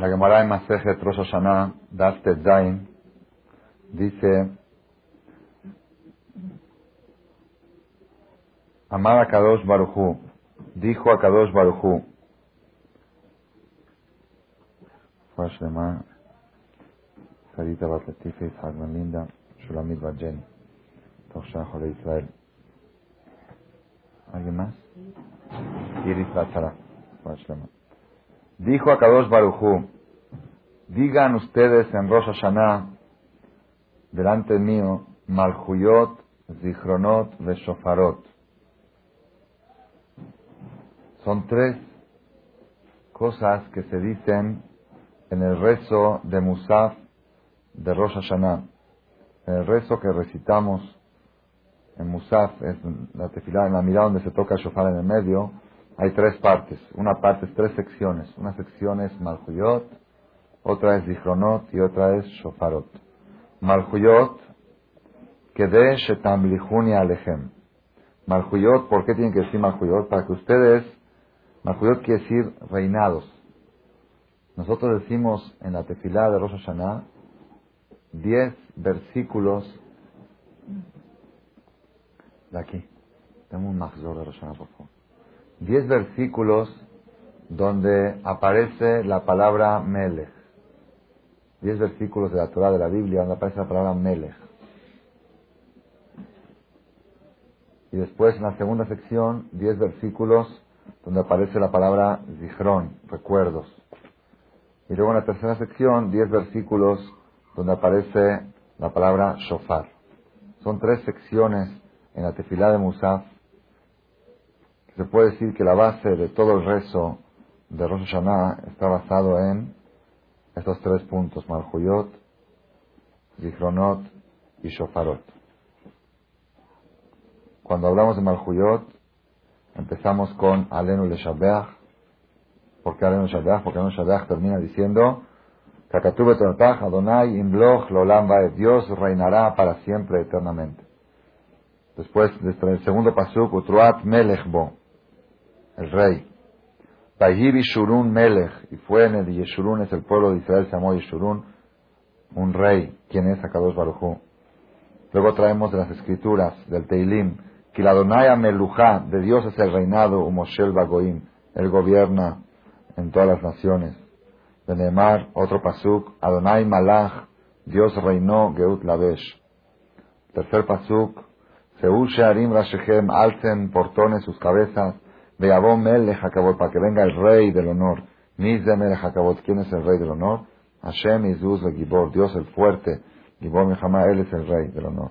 La Gemara en Masejet Rosh Hashanah, Zain, dice, Amar a Kadosh dijo a Kadosh Shlema, Sarita Bat Latifa, Isaac Linda, Shulamit Bat Jenny, Toshan Jole Israel. ¿Alguien más? Iris Batzara, Shlema. Dijo a Kadosh Barujú, digan ustedes en Rosh Hashanah, delante mío, Malhuyot, Zichronot, Veshofarot. Son tres cosas que se dicen en el rezo de Musaf de Rosh Hashanah. El rezo que recitamos en Musaf, es la tefilá, en la mirada donde se toca el shofar en el medio, hay tres partes. Una parte es tres secciones. Una sección es Malhuyot, otra es Zichronot y otra es Shofarot. Malhuyot, de Shetam Lihuni Alejem. Malhuyot, ¿por qué tienen que decir Malhuyot? Para que ustedes, Malhuyot quiere decir reinados. Nosotros decimos en la tefilá de Rosh Hashanah, diez versículos de aquí. Tengo un mahzor de Rosh Hashanah, por favor diez versículos donde aparece la palabra Melech. Diez versículos de la Torah de la Biblia donde aparece la palabra Melech. Y después en la segunda sección, diez versículos donde aparece la palabra Zichron, recuerdos. Y luego en la tercera sección, diez versículos donde aparece la palabra Shofar. Son tres secciones en la tefilá de Musaf se puede decir que la base de todo el rezo de Rosh Hashanah está basado en estos tres puntos, Malhuyot, Zichronot y Shofarot. Cuando hablamos de Malhuyot, empezamos con Alenu Leshabeach. ¿Por qué Alenu Leshabeach? Porque Alenu Leshabeach termina diciendo Kakatube Adonai Imloch Lolam Dios reinará para siempre, eternamente. Después, desde el segundo pasuk, Utruat Melechbo el rey. Shurun Melech, y fue en el Yeshurun, es el pueblo de Israel, se llamó Yeshurun, un rey, quien es Akados Barujú. Luego traemos de las escrituras, del Teilim, que la Donaya Meluja, de Dios es el reinado, Umoshel Bagoim, él gobierna en todas las naciones. De Neemar, otro pasuk, Adonai Malach, Dios reinó, Geut Lavesh. Tercer pasuk, Seúl Shearim Rashechem, alcen portones sus cabezas, Melech para que venga el rey del honor. Mizde ¿quién es el rey del honor? Hashem Izuz Gibor, Dios el fuerte. Gibor Mejama, él es el rey del honor.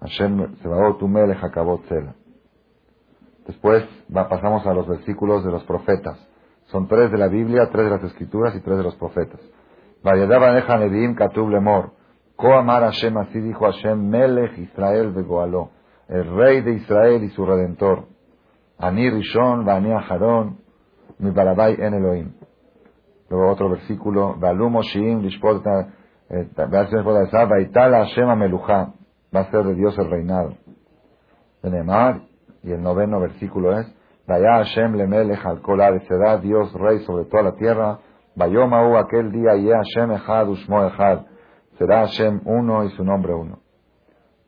Hashem Sebaot tu Melech Sela. Después pasamos a los versículos de los profetas. Son tres de la Biblia, tres de las escrituras y tres de los profetas. Neviim Katub Lemor. Ko Amar Hashem, así dijo Hashem, Melech Israel Begoaló. El rey de Israel y su redentor. Ani Rishon, Vani Aharon, mi Barabai en Elohim. Luego otro versículo, Balum Oshiim, Lishpot, Vaitala Hashem Meluja, va a ser de Dios el reinado. Benemar, y el noveno versículo es, Vaya Hashem Lemelech al Kolar, será Dios rey sobre toda la tierra, Vayomau aquel día, Ye Hashem Echad, Ushmo Echad, será Hashem uno y su nombre uno.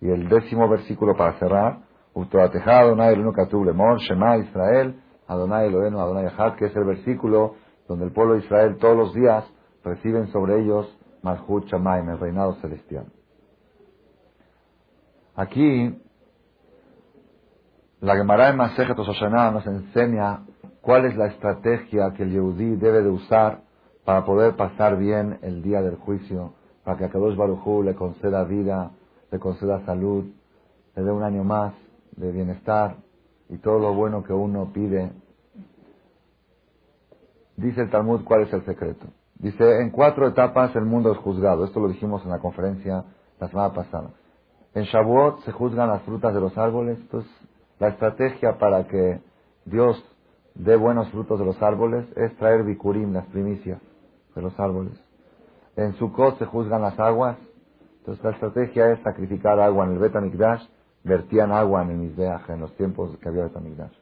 Y el décimo versículo para cerrar, Adonai Lemor, Shema Israel, Adonai Elohenu, Adonai Echad, que es el versículo donde el pueblo de Israel todos los días reciben sobre ellos Malchut Shamaim, el reinado celestial. Aquí, la Gemara en Masejet nos enseña cuál es la estrategia que el Yehudí debe de usar para poder pasar bien el día del juicio, para que a Kadosh Barujú le conceda vida, le conceda salud, le dé un año más, de bienestar y todo lo bueno que uno pide. Dice el Talmud cuál es el secreto. Dice, en cuatro etapas el mundo es juzgado. Esto lo dijimos en la conferencia la semana pasada. En Shavuot se juzgan las frutas de los árboles. Entonces, la estrategia para que Dios dé buenos frutos de los árboles es traer bikurim, las primicias de los árboles. En Sukkot se juzgan las aguas. Entonces, la estrategia es sacrificar agua en el Betamikdash vertían agua en el Mizbeach en los tiempos que había Betamigdash.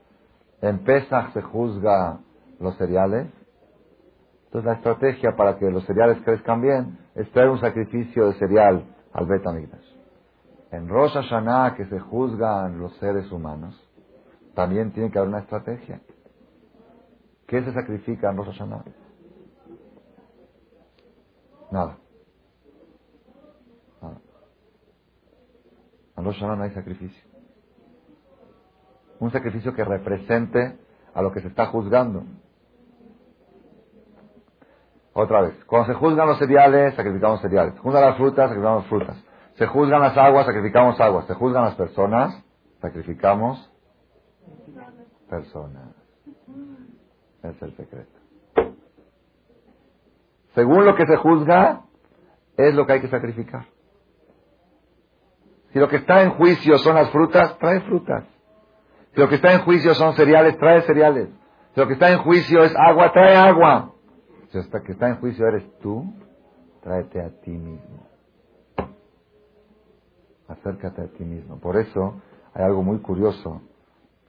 En Pesach se juzga los cereales Entonces la estrategia para que los cereales crezcan bien es traer un sacrificio de cereal al Betamigdash. En Rosh Hashanah que se juzgan los seres humanos, también tiene que haber una estrategia. ¿Qué se sacrifica en Rosh Hashanah? Nada. En Rosh Hashanah no hay sacrificio. Un sacrificio que represente a lo que se está juzgando. Otra vez, cuando se juzgan los cereales, sacrificamos cereales. Se juzgan las frutas, sacrificamos frutas. Se juzgan las aguas, sacrificamos aguas. Se juzgan las personas, sacrificamos personas. Es el secreto. Según lo que se juzga, es lo que hay que sacrificar. Si lo que está en juicio son las frutas, trae frutas. Si lo que está en juicio son cereales, trae cereales. Si lo que está en juicio es agua, trae agua. Si lo que está en juicio eres tú, tráete a ti mismo. Acércate a ti mismo. Por eso hay algo muy curioso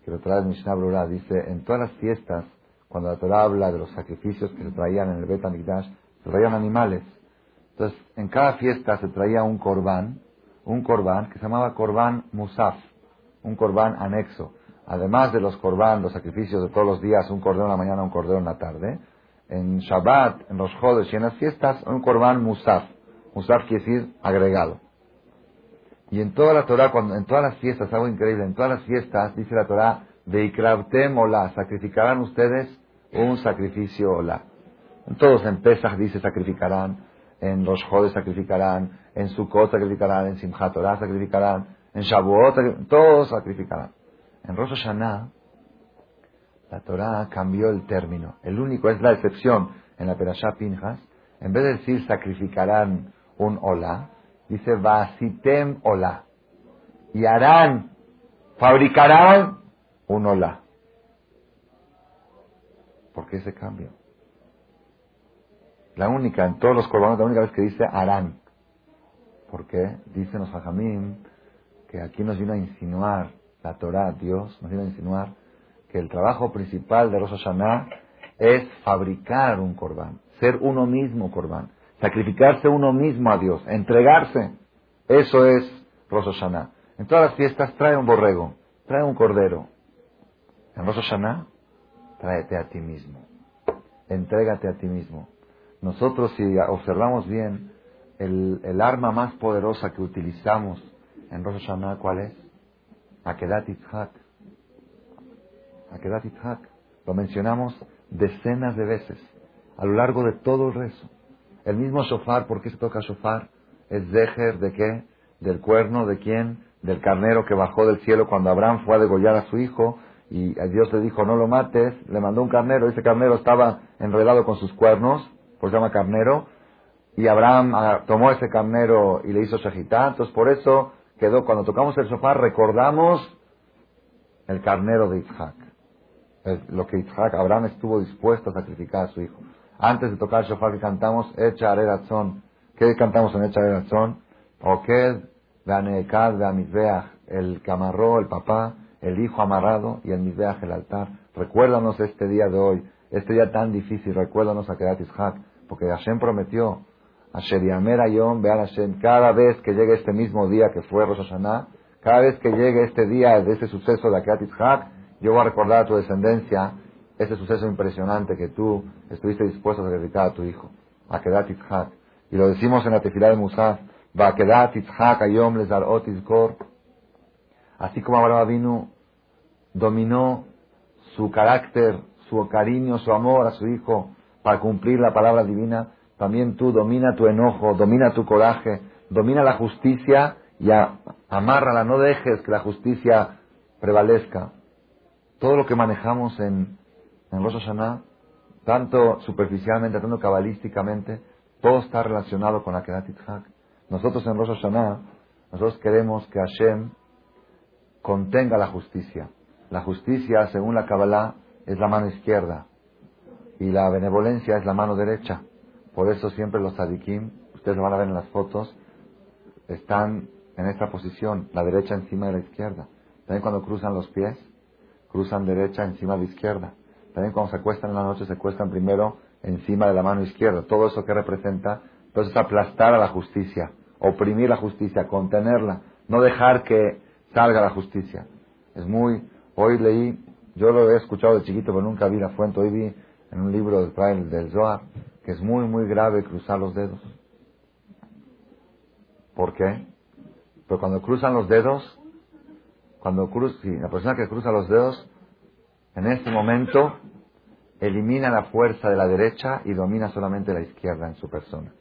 que lo trae Mishnah Brura. Dice, en todas las fiestas, cuando la Torah habla de los sacrificios que se traían en el Bet se traían animales. Entonces, en cada fiesta se traía un corbán, un corbán que se llamaba corbán musaf, un corbán anexo. Además de los corbán, los sacrificios de todos los días, un cordero en la mañana, un cordero en la tarde, en Shabbat, en los Jodes y en las fiestas, un corbán musaf. Musaf quiere decir agregado. Y en toda la Torah, cuando, en todas las fiestas, algo increíble, en todas las fiestas, dice la Torah, Veikrabtem ola, sacrificarán ustedes un sacrificio. En todos en Pesach dice sacrificarán, en los Jodes sacrificarán, en Sukkot sacrificarán, en Simchat Torah sacrificarán, en Shavuot, todos sacrificarán. En Rosh Hashanah, la Torah cambió el término. El único, es la excepción, en la Perashá Pinjas, en vez de decir sacrificarán un hola, dice vasitem hola. Y harán, fabricarán un hola. ¿Por qué ese cambio? La única, en todos los corbanos, la única vez que dice harán. ¿Por qué? Dicen los hajamim que aquí nos vino a insinuar la Torah, Dios, nos vino a insinuar que el trabajo principal de Rosh Hashanah es fabricar un corbán, ser uno mismo corbán, sacrificarse uno mismo a Dios, entregarse. Eso es Rosh Hashanah. En todas las fiestas trae un borrego, trae un cordero. En Rosh Hashanah, tráete a ti mismo, entrégate a ti mismo. Nosotros, si observamos bien, el, el arma más poderosa que utilizamos en Rosh Hashanah, ¿cuál es? Akedat Yitzhak. Akedat Yitzhak. Lo mencionamos decenas de veces a lo largo de todo el rezo. El mismo shofar, ¿por qué se toca shofar? Es Zeher de qué? Del cuerno de quién? Del carnero que bajó del cielo cuando Abraham fue a degollar a su hijo y Dios le dijo no lo mates, le mandó un carnero, ese carnero estaba enredado con sus cuernos, pues se llama carnero, y Abraham ah, tomó ese carnero y le hizo shahitá, entonces por eso quedó, cuando tocamos el shofar recordamos el carnero de Isaac lo que Isaac, Abraham estuvo dispuesto a sacrificar a su hijo. Antes de tocar el shofar que cantamos, Echa Arerazón. ¿Qué cantamos en Echa Arerazón? Oked, Veanekad, Veamizbeach, el que amarró, el papá, el hijo amarrado y el Mizbeach, el altar. Recuérdanos este día de hoy, este día tan difícil, recuérdanos a Kedat Ishak, porque Hashem prometió, a Sheriamer Ayom, vean Hashem, cada vez que llegue este mismo día que fue Rosh cada vez que llegue este día de este suceso de Ishak, yo voy a recordar a tu descendencia ese suceso impresionante que tú estuviste dispuesto a sacrificar a tu hijo, a Kedat. Y lo decimos en la tefilá de Musaf, va Kedat Yitzhak ayom otis kor. Así como Abraham vino, dominó su carácter, su cariño, su amor a su hijo para cumplir la palabra divina, también tú domina tu enojo, domina tu coraje, domina la justicia y amárrala, no dejes que la justicia prevalezca todo lo que manejamos en, en Rosh tanto superficialmente, tanto cabalísticamente, todo está relacionado con la Kedat Nosotros en Rosh Hashanah, nosotros queremos que Hashem contenga la justicia. La justicia, según la Kabbalah, es la mano izquierda y la benevolencia es la mano derecha. Por eso siempre los tzadikim, ustedes lo van a ver en las fotos, están en esta posición, la derecha encima de la izquierda. También cuando cruzan los pies, cruzan derecha encima de izquierda. También cuando se acuestan en la noche se acuestan primero encima de la mano izquierda. Todo eso que representa, entonces aplastar a la justicia, oprimir la justicia, contenerla, no dejar que salga la justicia. Es muy, hoy leí, yo lo he escuchado de chiquito, pero nunca vi la fuente, hoy vi en un libro del, del Zohar, que es muy, muy grave cruzar los dedos. ¿Por qué? Pero cuando cruzan los dedos, cuando cruz, la persona que cruza los dedos, en ese momento elimina la fuerza de la derecha y domina solamente la izquierda en su persona.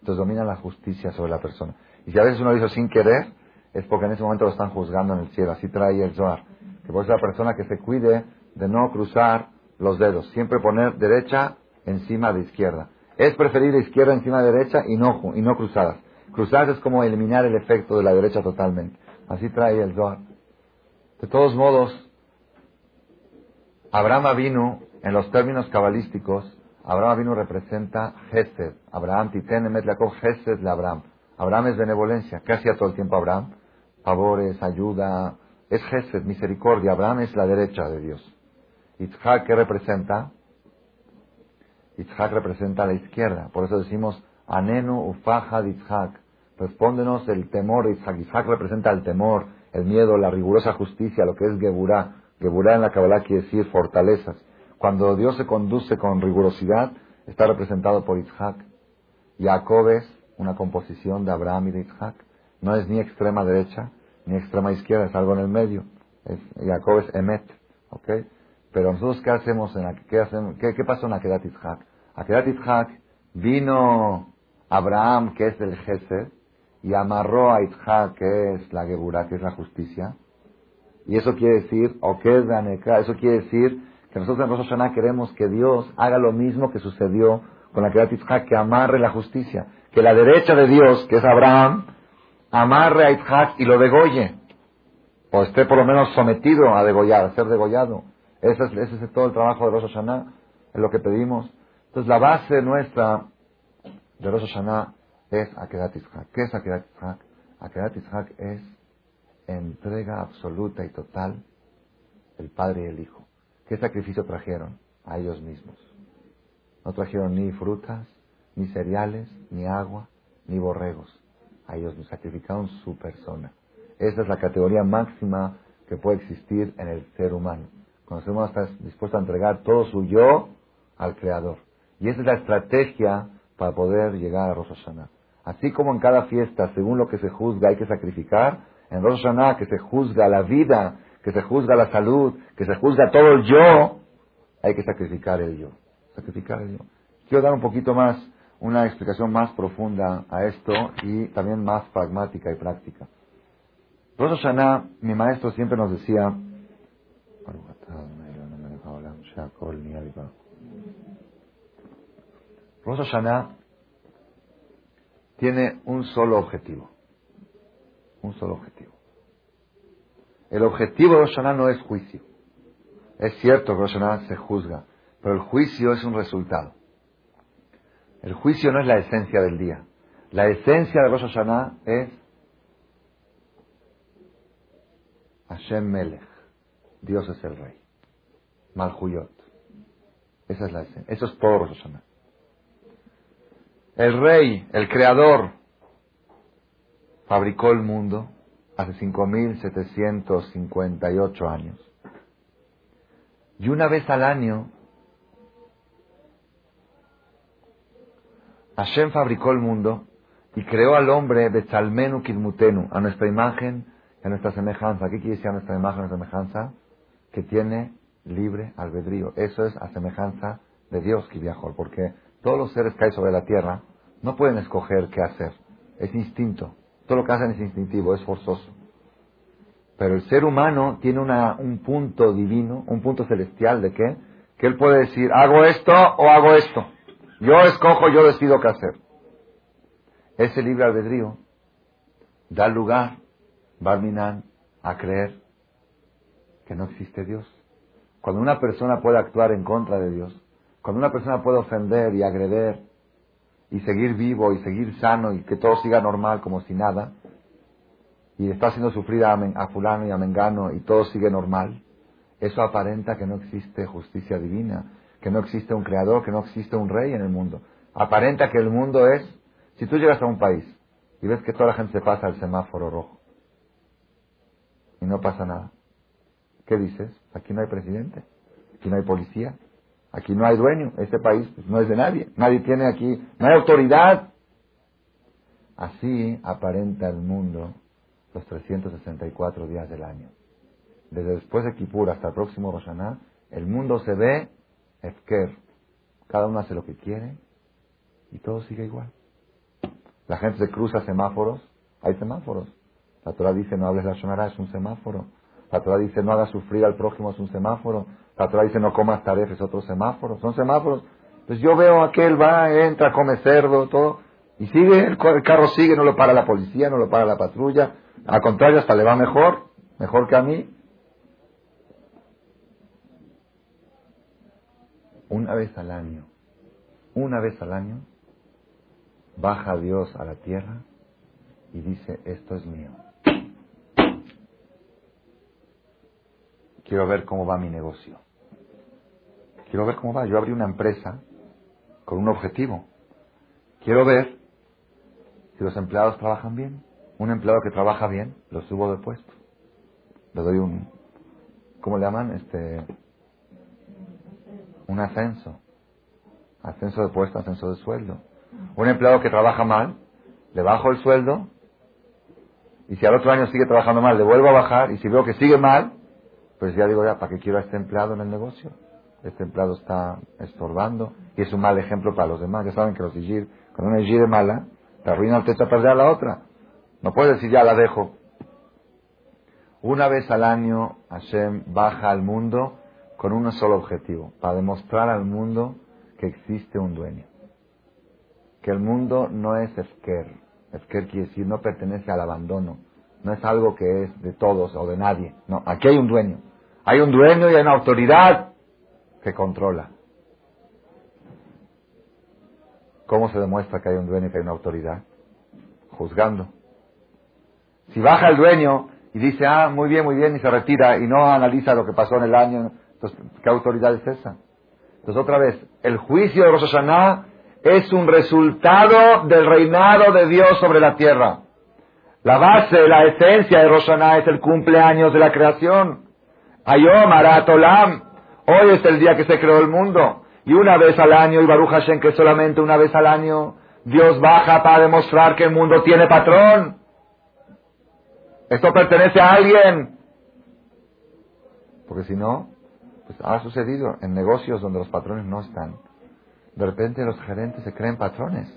Entonces domina la justicia sobre la persona. Y si a veces uno dice sin querer, es porque en ese momento lo están juzgando en el cielo. Así trae el Zohar. Que por eso la persona que se cuide de no cruzar los dedos. Siempre poner derecha encima de izquierda. Es preferible izquierda encima de derecha y no, y no cruzadas. Cruzadas es como eliminar el efecto de la derecha totalmente. Así trae el Zohar. De todos modos, Abraham vino, en los términos cabalísticos, Abraham vino representa Gesed. Abraham, Titen, Yaakov, Gesed de Abraham. Abraham es benevolencia. ¿Qué hacía todo el tiempo Abraham? Favores, ayuda. Es Gesed, misericordia. Abraham es la derecha de Dios. Itzhak, ¿qué representa? Itzhak representa la izquierda. Por eso decimos, Anenu ufaja de Itzhak. Respóndenos el temor de Itzhak. Itzhak representa el temor, el miedo, la rigurosa justicia, lo que es Geburah. Geburah en la Kabbalah quiere decir fortalezas. Cuando Dios se conduce con rigurosidad, está representado por Itzhak. Jacob es una composición de Abraham y de Itzhak. No es ni extrema derecha ni extrema izquierda, es algo en el medio. Es, Jacob es Emet. ¿okay? Pero nosotros, ¿qué hacemos? En la, qué, hacemos en Akedat Yitzhak? Akedat Yitzhak vino Abraham, que es el Gesed, y amarró a Yitzhak, que es la Geburah, que es la justicia. Y eso quiere decir, o que es eso quiere decir que nosotros en Rosh Hashanah queremos que Dios haga lo mismo que sucedió con la Akedat Yitzhak, que amarre la justicia. Que la derecha de Dios, que es Abraham, amarre a Yitzhak y lo degolle. O esté por lo menos sometido a degollar, a ser degollado. Ese es, todo el trabajo de Rosh Hashanah, es lo que pedimos. Entonces la base nuestra de Rosh Hashanah es Akedat Yitzhak. ¿Qué es Akedat Yitzhak? Akedat Yitzhak es entrega absoluta y total del Padre y el Hijo. ¿Qué sacrificio trajeron? A ellos mismos. No trajeron ni frutas, ni cereales, ni agua, ni borregos. A ellos nos sacrificaron su persona. Esa es la categoría máxima que puede existir en el ser humano. Cuando el ser humano está dispuesto a entregar todo su yo al Creador. Y esa es la estrategia para poder llegar a Rosh. Así como en cada fiesta, según lo que se juzga, hay que sacrificar, en Rosh que se juzga la vida, que se juzga la salud, que se juzga todo el yo, hay que sacrificar el yo. Sacrificar el yo. Quiero dar un poquito más, una explicación más profunda a esto y también más pragmática y práctica. Rosh Hashanah, mi maestro siempre nos decía, Rosh Hashanah tiene un solo objetivo. Un solo objetivo. El objetivo de Rosh Hashanah no es juicio. Es cierto que Rosh Hashanah se juzga, pero el juicio es un resultado. El juicio no es la esencia del día. La esencia de Rosh Hashanah es Hashem Melech. Dios es el rey. Malhuyot. Esa es la esencia. Eso es todo Rosh Hashanah. El rey, el creador, fabricó el mundo hace 5.758 años. Y una vez al año, Hashem fabricó el mundo y creó al hombre Betzalmenu Kidmutenu, a nuestra imagen a nuestra semejanza. ¿Qué quiere decir a nuestra imagen a nuestra semejanza? Que tiene libre albedrío. Eso es a semejanza de Dios, Kiviajol, porque todos los seres que hay sobre la tierra no pueden escoger qué hacer. Es instinto. Todo lo que hacen es instintivo, es forzoso. Pero el ser humano tiene una, un punto divino, un punto celestial de qué? Que él puede decir, hago esto o hago esto. Yo escojo, yo decido qué hacer. Ese libre albedrío da lugar, Barminan, a creer que no existe Dios. Cuando una persona puede actuar en contra de Dios, cuando una persona puede ofender y agreder y seguir vivo y seguir sano y que todo siga normal como si nada, y está haciendo sufrir a, fulano y a mengano y todo sigue normal, eso aparenta que no existe justicia divina, que no existe un creador, que no existe un rey en el mundo. Aparenta que el mundo es, si tú llegas a un país y ves que toda la gente se pasa al semáforo rojo y no pasa nada, ¿qué dices? Aquí no hay presidente, aquí no hay policía, aquí no hay dueño, este país pues, no es de nadie, nadie tiene aquí, no hay autoridad. Así aparenta el mundo los 364 días del año. Desde después de Kippur hasta el próximo Roshaná, el mundo se ve efker. Cada uno hace lo que quiere y todo sigue igual. La gente se cruza semáforos, hay semáforos. La Torah dice no hables la Shonara, es un semáforo. La Torah dice no hagas sufrir al prójimo, es un semáforo. Torah dice no comas taref, es otro semáforo. Son semáforos. Entonces yo veo a aquel va, entra, come cerdo, todo. Y sigue, el, carro sigue, no lo para la policía, no lo para la patrulla. Al contrario, hasta le va mejor, mejor que a mí. Una vez al año, una vez al año, baja Dios a la tierra y dice, esto es mío. Quiero ver cómo va mi negocio. Quiero ver cómo va. Yo abrí una empresa con un objetivo. Quiero ver si los empleados trabajan bien. Un empleado que trabaja bien, lo subo de puesto. Le doy un, ¿cómo le llaman? Este, un ascenso. Ascenso de puesto, ascenso de sueldo. Un empleado que trabaja mal, le bajo el sueldo y si al otro año sigue trabajando mal, le vuelvo a bajar y si veo que sigue mal, pues ya digo, ya, ¿para qué quiero a este empleado en el negocio? Este empleado está estorbando y es un mal ejemplo para los demás. Ya saben que los Igir, cuando una es mala, te arruina el techo a perder a la otra. No puedes decir, ya la dejo. Una vez al año Hashem baja al mundo con un solo objetivo, para demostrar al mundo que existe un dueño. Que el mundo no es Efker. Efker quiere decir no pertenece al abandono. No es algo que es de todos o de nadie. No, aquí hay un dueño. Hay un dueño y hay una autoridad que controla. ¿Cómo se demuestra que hay un dueño y que hay una autoridad? Juzgando. Si baja el dueño y dice, ah, muy bien, muy bien, y se retira y no analiza lo que pasó en el año, entonces, ¿qué autoridad es esa? Entonces, otra vez, el juicio de Rosh es un resultado del reinado de Dios sobre la tierra. La base, la esencia de Rosh es el cumpleaños de la creación. Ayom, Aratolam. Hoy es el día que se creó el mundo. Y una vez al año, y Baruch Hashem, que solamente una vez al año, Dios baja para demostrar que el mundo tiene patrón. Esto pertenece a alguien. Porque si no, pues ha sucedido en negocios donde los patrones no están. De repente los gerentes se creen patrones.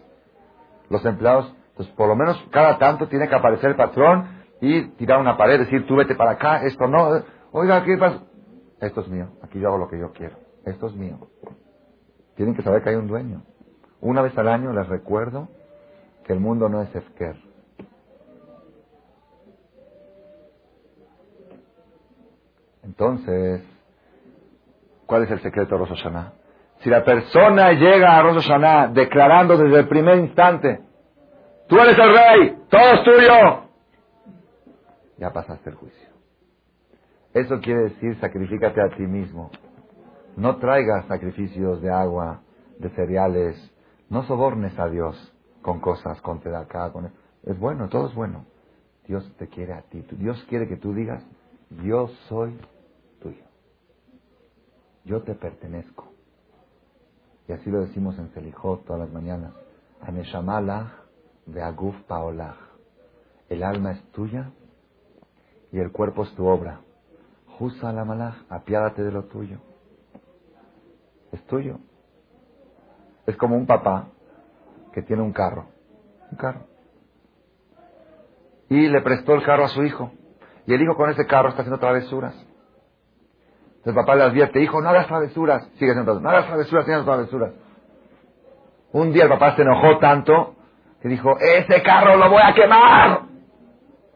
Los empleados, pues por lo menos cada tanto tiene que aparecer el patrón y tirar una pared, decir, tú vete para acá, esto no. Oiga, ¿qué pasa? Esto es mío, aquí yo hago lo que yo quiero. Esto es mío. Tienen que saber que hay un dueño. Una vez al año les recuerdo que el mundo no es Efker. Entonces, ¿cuál es el secreto de Rosh? Si la persona llega a Rosh Hashanah declarando desde el primer instante, tú eres el rey, todo es tuyo, ya pasaste el juicio. Eso quiere decir sacrifícate a ti mismo. No traigas sacrificios de agua, de cereales. No sobornes a Dios con cosas, con acá, con... Es bueno, todo es bueno. Dios te quiere a ti. Dios quiere que tú digas, yo soy tuyo. Yo te pertenezco. Y así lo decimos en Selijot todas las mañanas. Aneshamalach de Aguf Paolach. El alma es tuya y el cuerpo es tu obra. Jusa la apiádate de lo tuyo es tuyo. Es como un papá que tiene un carro, un carro. Y le prestó el carro a su hijo. Y el hijo con ese carro está haciendo travesuras. Entonces el papá le advierte, hijo, no hagas travesuras. Sigue haciendo no hagas travesuras, travesuras. Un día el papá se enojó tanto que dijo, ese carro lo voy a quemar.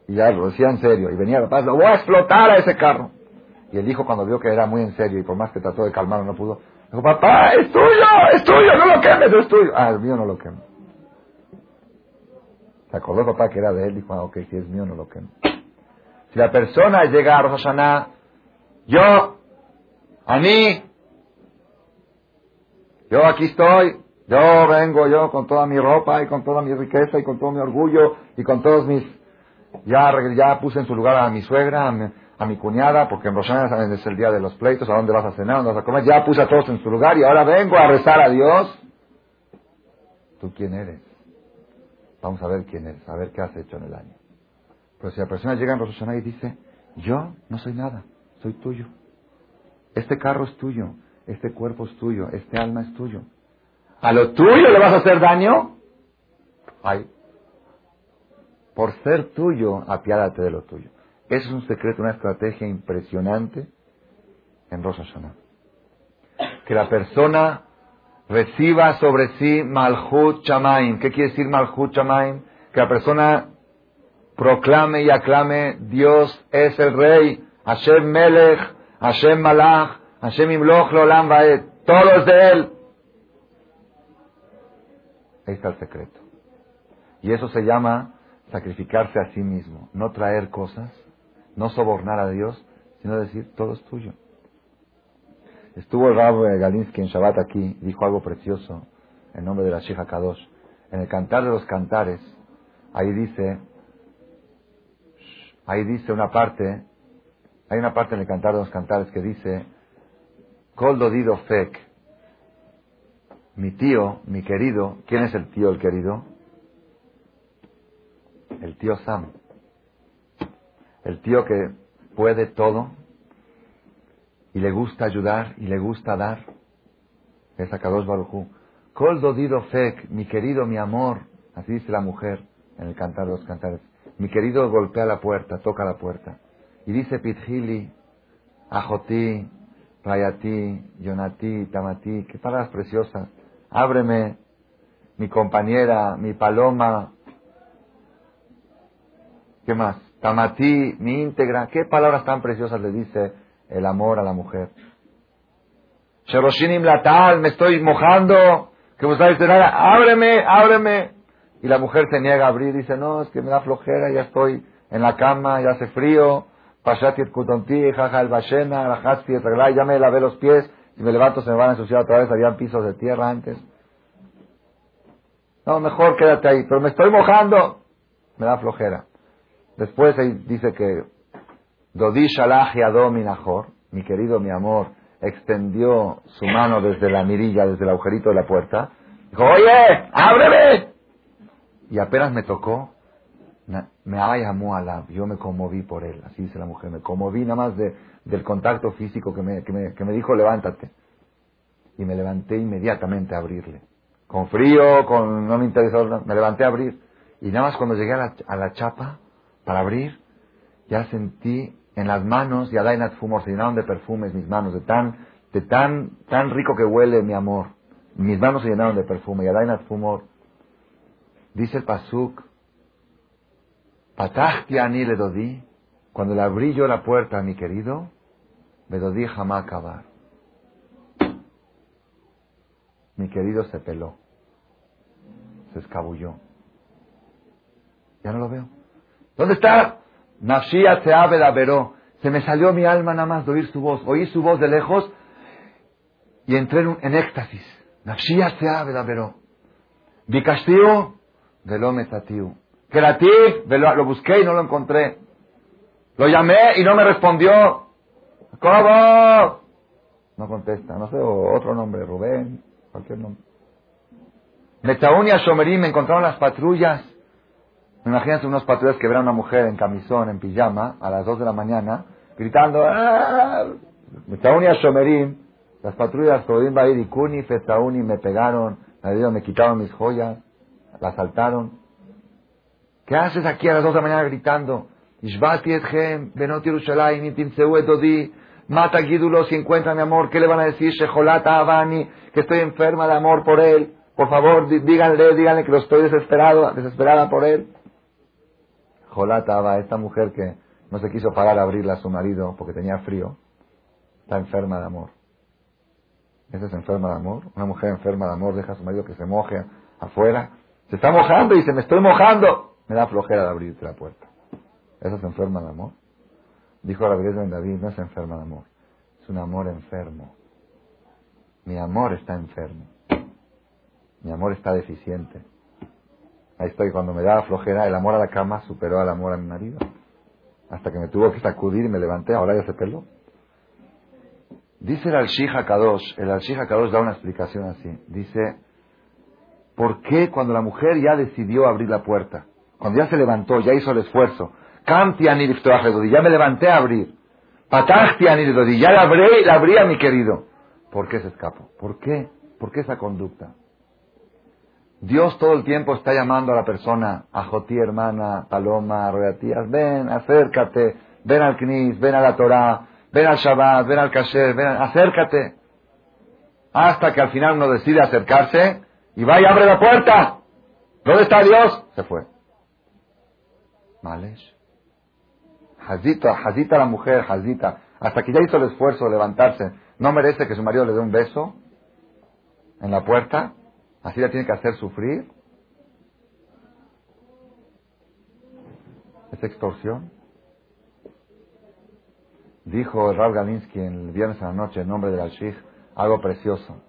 Y ya lo decía en serio. Y venía el papá, lo voy a explotar a ese carro. Y el hijo cuando vio que era muy en serio y por más que trató de calmarlo no pudo, Dijo, papá, es tuyo, es tuyo, no lo quemes, es tuyo. Ah, el mío no lo quemo. Se acordó papá que era de él, dijo, ah, ok, si es mío, no lo quemo. Si la persona llega a Rosh yo, a mí, Yo aquí estoy, yo vengo yo con toda mi ropa y con toda mi riqueza y con todo mi orgullo y con todos mis... Ya, ya puse en su lugar a mi suegra, a mi, cuñada, porque en Rosana es el día de los pleitos, a dónde vas a cenar, dónde vas a comer. Ya puse a todos en su lugar y ahora vengo a rezar a Dios. ¿Tú quién eres? Vamos a ver quién eres, a ver qué has hecho en el año. Pero si la persona llega en Rosh y dice, yo no soy nada, soy tuyo. Este carro es tuyo, este cuerpo es tuyo, este alma es tuyo. ¿A lo tuyo le vas a hacer daño? Ay. Por ser tuyo, apiádate de lo tuyo. Eso es un secreto, una estrategia impresionante en Rosh Hashanah. Que la persona reciba sobre sí Malhut Chamaim. ¿Qué quiere decir Malhut Chamaim? Que la persona proclame y aclame Dios es el Rey, Hashem Melech, Hashem Malach, Hashem Imloch Lolam Vaed. Todo es de Él. Ahí está el secreto. Y eso se llama sacrificarse a sí mismo. No traer cosas, no sobornar a Dios, sino decir, todo es tuyo. Estuvo el Rab Galinsky en Shabbat aquí, dijo algo precioso en nombre de la Shija Kadosh. En el Cantar de los Cantares, ahí dice, ahí dice una parte, hay una parte en el Cantar de los Cantares que dice, Kol dodido fek, mi tío, mi querido, ¿quién es el tío, el querido? El tío Sam. El tío que puede todo y le gusta ayudar y le gusta dar. Es Akadosh Baruchu. Kol dodido fek, mi querido, mi amor. Así dice la mujer en el cantar de los cantares. Mi querido golpea la puerta, toca la puerta. Y dice Pitjili, Ajoti, Rayati, Yonati, Tamati, qué palabras preciosas. Ábreme, mi compañera, mi paloma. ¿Qué más? Tamati, mi íntegra. ¿Qué palabras tan preciosas le dice el amor a la mujer? Sheroshinim latal, me estoy mojando. Que vos nada, ábreme, ábreme. Y la mujer se niega a abrir, dice, no, es que me da flojera, ya estoy en la cama, ya hace frío. Pashati et kutonti, jaja el bashena, ya me lavé los pies, y me levanto se me van a ensuciar otra vez, habían pisos de tierra antes. No, mejor quédate ahí, pero me estoy mojando. Me da flojera. Después dice que Dodi Shalahi Adominahor, mi querido, mi amor, extendió su mano desde la mirilla, desde el agujerito de la puerta. Dijo, oye, ábreme. Y apenas me tocó, me llamó a yo me conmoví por él, así dice la mujer, me conmoví nada más de, del contacto físico que me, que me, que me dijo levántate. Y me levanté inmediatamente a abrirle. Con frío, con no me interesó, me levanté a abrir. Y nada más cuando llegué a la, a la chapa para abrir, ya sentí en las manos, y Adainat Fumor, se llenaron de perfumes mis manos, de tan, de tan, tan rico que huele mi amor. Mis manos se llenaron de perfume, y Adainat Fumor, dice el Pasuk, Patahti ani le dodí, cuando le abrí yo la puerta a mi querido, me dodí jamás acabar. Mi querido se peló, se escabulló. Ya no lo veo. ¿Dónde está? Se la veró. Se me salió mi alma nada más de oír su voz. Oí su voz de lejos y entré en, éxtasis. Nafshia se la veró. Vi castigo, velo metatiu. Creativ, lo busqué y no lo encontré. Lo llamé y no me respondió. ¿Cómo? No contesta. No sé, otro nombre, Rubén, cualquier nombre. Metaún y Ashomerim me encontraron las patrullas. Imagínense unos patrullas que verán a una mujer en camisón, en pijama, a las 2 de la mañana, gritando, ¡Ah! Metaún y Ashomerim, las patrullas Todim Bair y Kuni, Fetauni me pegaron, me quitaron mis joyas, la asaltaron. ¿Qué haces aquí a las dos de la mañana gritando? Ishbati etchem, benot Yerushalayim, edodi, mata Gidulo si encuentra mi amor, ¿qué le van a decir? Shecholata Avani, que estoy enferma de amor por él. Por favor, díganle, díganle que lo estoy desesperado, desesperada por él. Jolata Ava, esta mujer que no se quiso pagar a abrirla a su marido porque tenía frío, está enferma de amor. ¿Esa es enferma de amor? Una mujer enferma de amor deja a su marido que se moje afuera. Se está mojando y dice, me estoy mojando. Me da flojera de abrirte la puerta. ¿Eso es enferma de amor? Dijo la belleza de David, no es enferma de amor. Es un amor enfermo. Mi amor está enfermo. Mi amor está deficiente. Ahí estoy, cuando me daba flojera, el amor a la cama superó al amor a mi marido. Hasta que me tuvo que sacudir y me levanté, ahora ya se peló. Dice el Al-Shih Kadosh, el Al-Shih Kadosh da una explicación así. Dice, ¿por qué cuando la mujer ya decidió abrir la puerta, cuando ya se levantó, ya hizo el esfuerzo, ya me levanté a abrir, ya la abrí, la abrí a mi querido, ¿por qué se escapó? ¿Por qué? ¿Por qué esa conducta? Dios todo el tiempo está llamando a la persona, a Jotí, hermana, Paloma, Royatías, ven, acércate, ven al Knis, ven a la Torah, ven al Shabbat, ven al Kasher, ven, acércate. Hasta que al final uno decide acercarse y va y abre la puerta. ¿Dónde está Dios? Se fue. Males. Hazita, Hazita la mujer, Hazita, hasta que ya hizo el esfuerzo de levantarse, ¿no merece que su marido le dé un beso en la puerta? ¿Así la tiene que hacer sufrir? ¿Es extorsión? Dijo Rav Galinsky el viernes a la noche en nombre del Al-Shih algo precioso.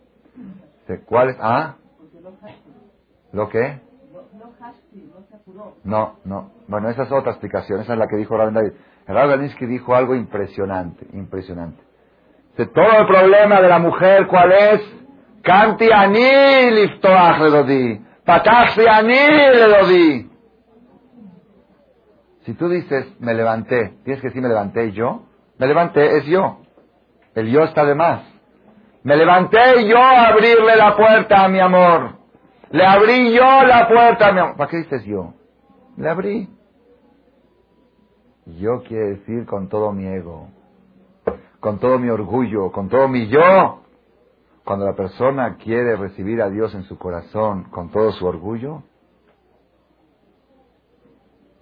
¿Cuál es? ¿Ah? ¿Lo qué? No, no. Bueno, esa es otra explicación. Esa es la que dijo Rav David. Rav Galinsky dijo algo impresionante, impresionante. Todo el problema de la mujer, ¿cuál es? Si tú dices, me levanté, tienes que decir, me levanté yo. Me levanté, es yo. El yo está de más. Me levanté yo a abrirle la puerta a mi amor. Le abrí yo la puerta a mi amor. ¿Para qué dices yo? Le abrí. Yo quiere decir con todo mi ego, con todo mi orgullo, con todo mi yo. Cuando la persona quiere recibir a Dios en su corazón con todo su orgullo,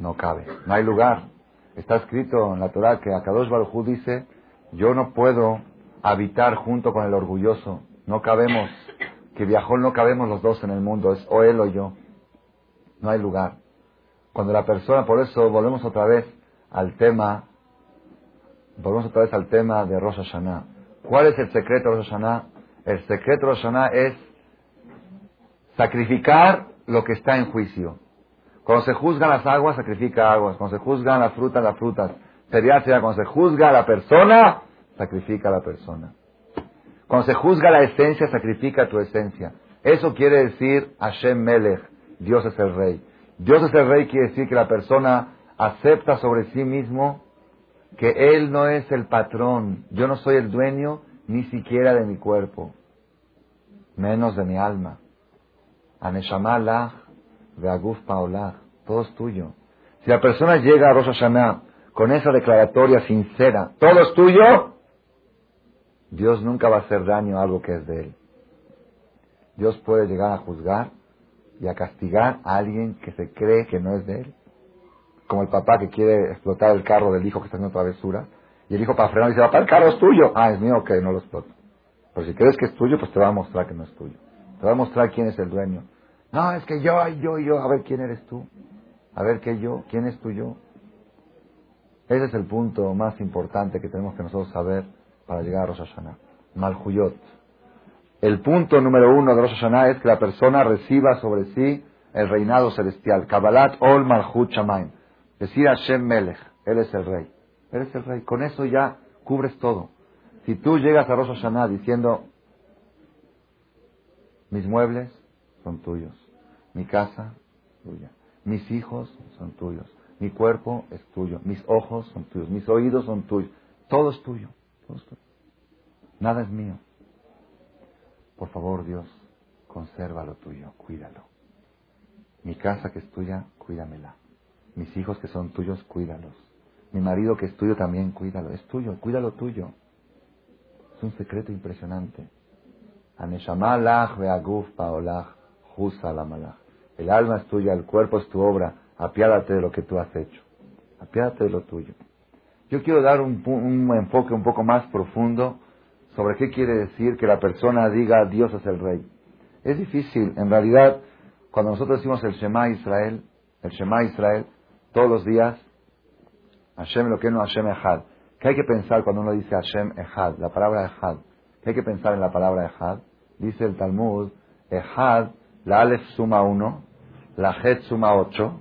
no cabe, no hay lugar. Está escrito en la Torah que Akadosh Baruj dice, yo no puedo habitar junto con el orgulloso, no cabemos, que viajó no cabemos los dos en el mundo, es o él o yo, no hay lugar. Cuando la persona, por eso volvemos otra vez al tema, volvemos otra vez al tema de Rosh Hashanah. ¿Cuál es el secreto de Rosh Hashanah? El secreto de Rosh Hashanah es sacrificar lo que está en juicio. Cuando se juzgan las aguas, sacrifica aguas. Cuando se juzgan las frutas, las frutas. Sería, sería, cuando se juzga a la persona, sacrifica a la persona. Cuando se juzga la esencia, sacrifica tu esencia. Eso quiere decir Hashem Melech, Dios es el rey. Dios es el rey quiere decir que la persona acepta sobre sí mismo que él no es el patrón. Yo no soy el dueño ni siquiera de mi cuerpo, menos de mi alma. Aneshamalach Aguf Paolah, todo es tuyo. Si la persona llega a Rosh Hashanah con esa declaratoria sincera, todo es tuyo, Dios nunca va a hacer daño a algo que es de él. Dios puede llegar a juzgar y a castigar a alguien que se cree que no es de él. Como el papá que quiere explotar el carro del hijo que está haciendo travesura. Y el hijo para frenar dice, papá, el carro es tuyo. Ah, es mío, ok, no lo exploto. Pero si crees que es tuyo, pues te va a mostrar que no es tuyo. Te va a mostrar quién es el dueño. No, es que yo, yo, yo, a ver quién eres tú. A ver qué yo, quién es tu yo. Ese es el punto más importante que tenemos que nosotros saber para llegar a Rosh Hashanah. Malhuyot. El punto número uno de Rosh Hashanah es que la persona reciba sobre sí el reinado celestial. Kabbalat Ol Malhut Shamaim. Decir Hashem Melech. Él es el rey. Él es el rey. Con eso ya cubres todo. Si tú llegas a Rosh Hashanah diciendo, mis muebles son tuyos. Mi casa, tuya. Mis hijos son tuyos. Mi cuerpo es tuyo. Mis ojos son tuyos. Mis oídos son tuyos. Todo es tuyo. Todo es tuyo. Nada es mío. Por favor, Dios, conserva lo tuyo. Cuídalo. Mi casa que es tuya, cuídamela. Mis hijos que son tuyos, cuídalos. Mi marido que es tuyo también, cuídalo. Es tuyo, cuídalo tuyo. Es un secreto impresionante. El alma es tuya, el cuerpo es tu obra. Apiádate de lo que tú has hecho. Apiádate de lo tuyo. Yo quiero dar un, enfoque un poco más profundo sobre qué quiere decir que la persona diga Dios es el rey. Es difícil, en realidad, cuando nosotros decimos el Shema Israel, el Shema Israel, todos los días, Hashem lo que no Hashem Echad. ¿Qué hay que pensar cuando uno dice Hashem Echad? La palabra Echad. ¿Qué hay que pensar en la palabra Echad? Dice el Talmud, Echad La Aleph suma 1, la Het suma 8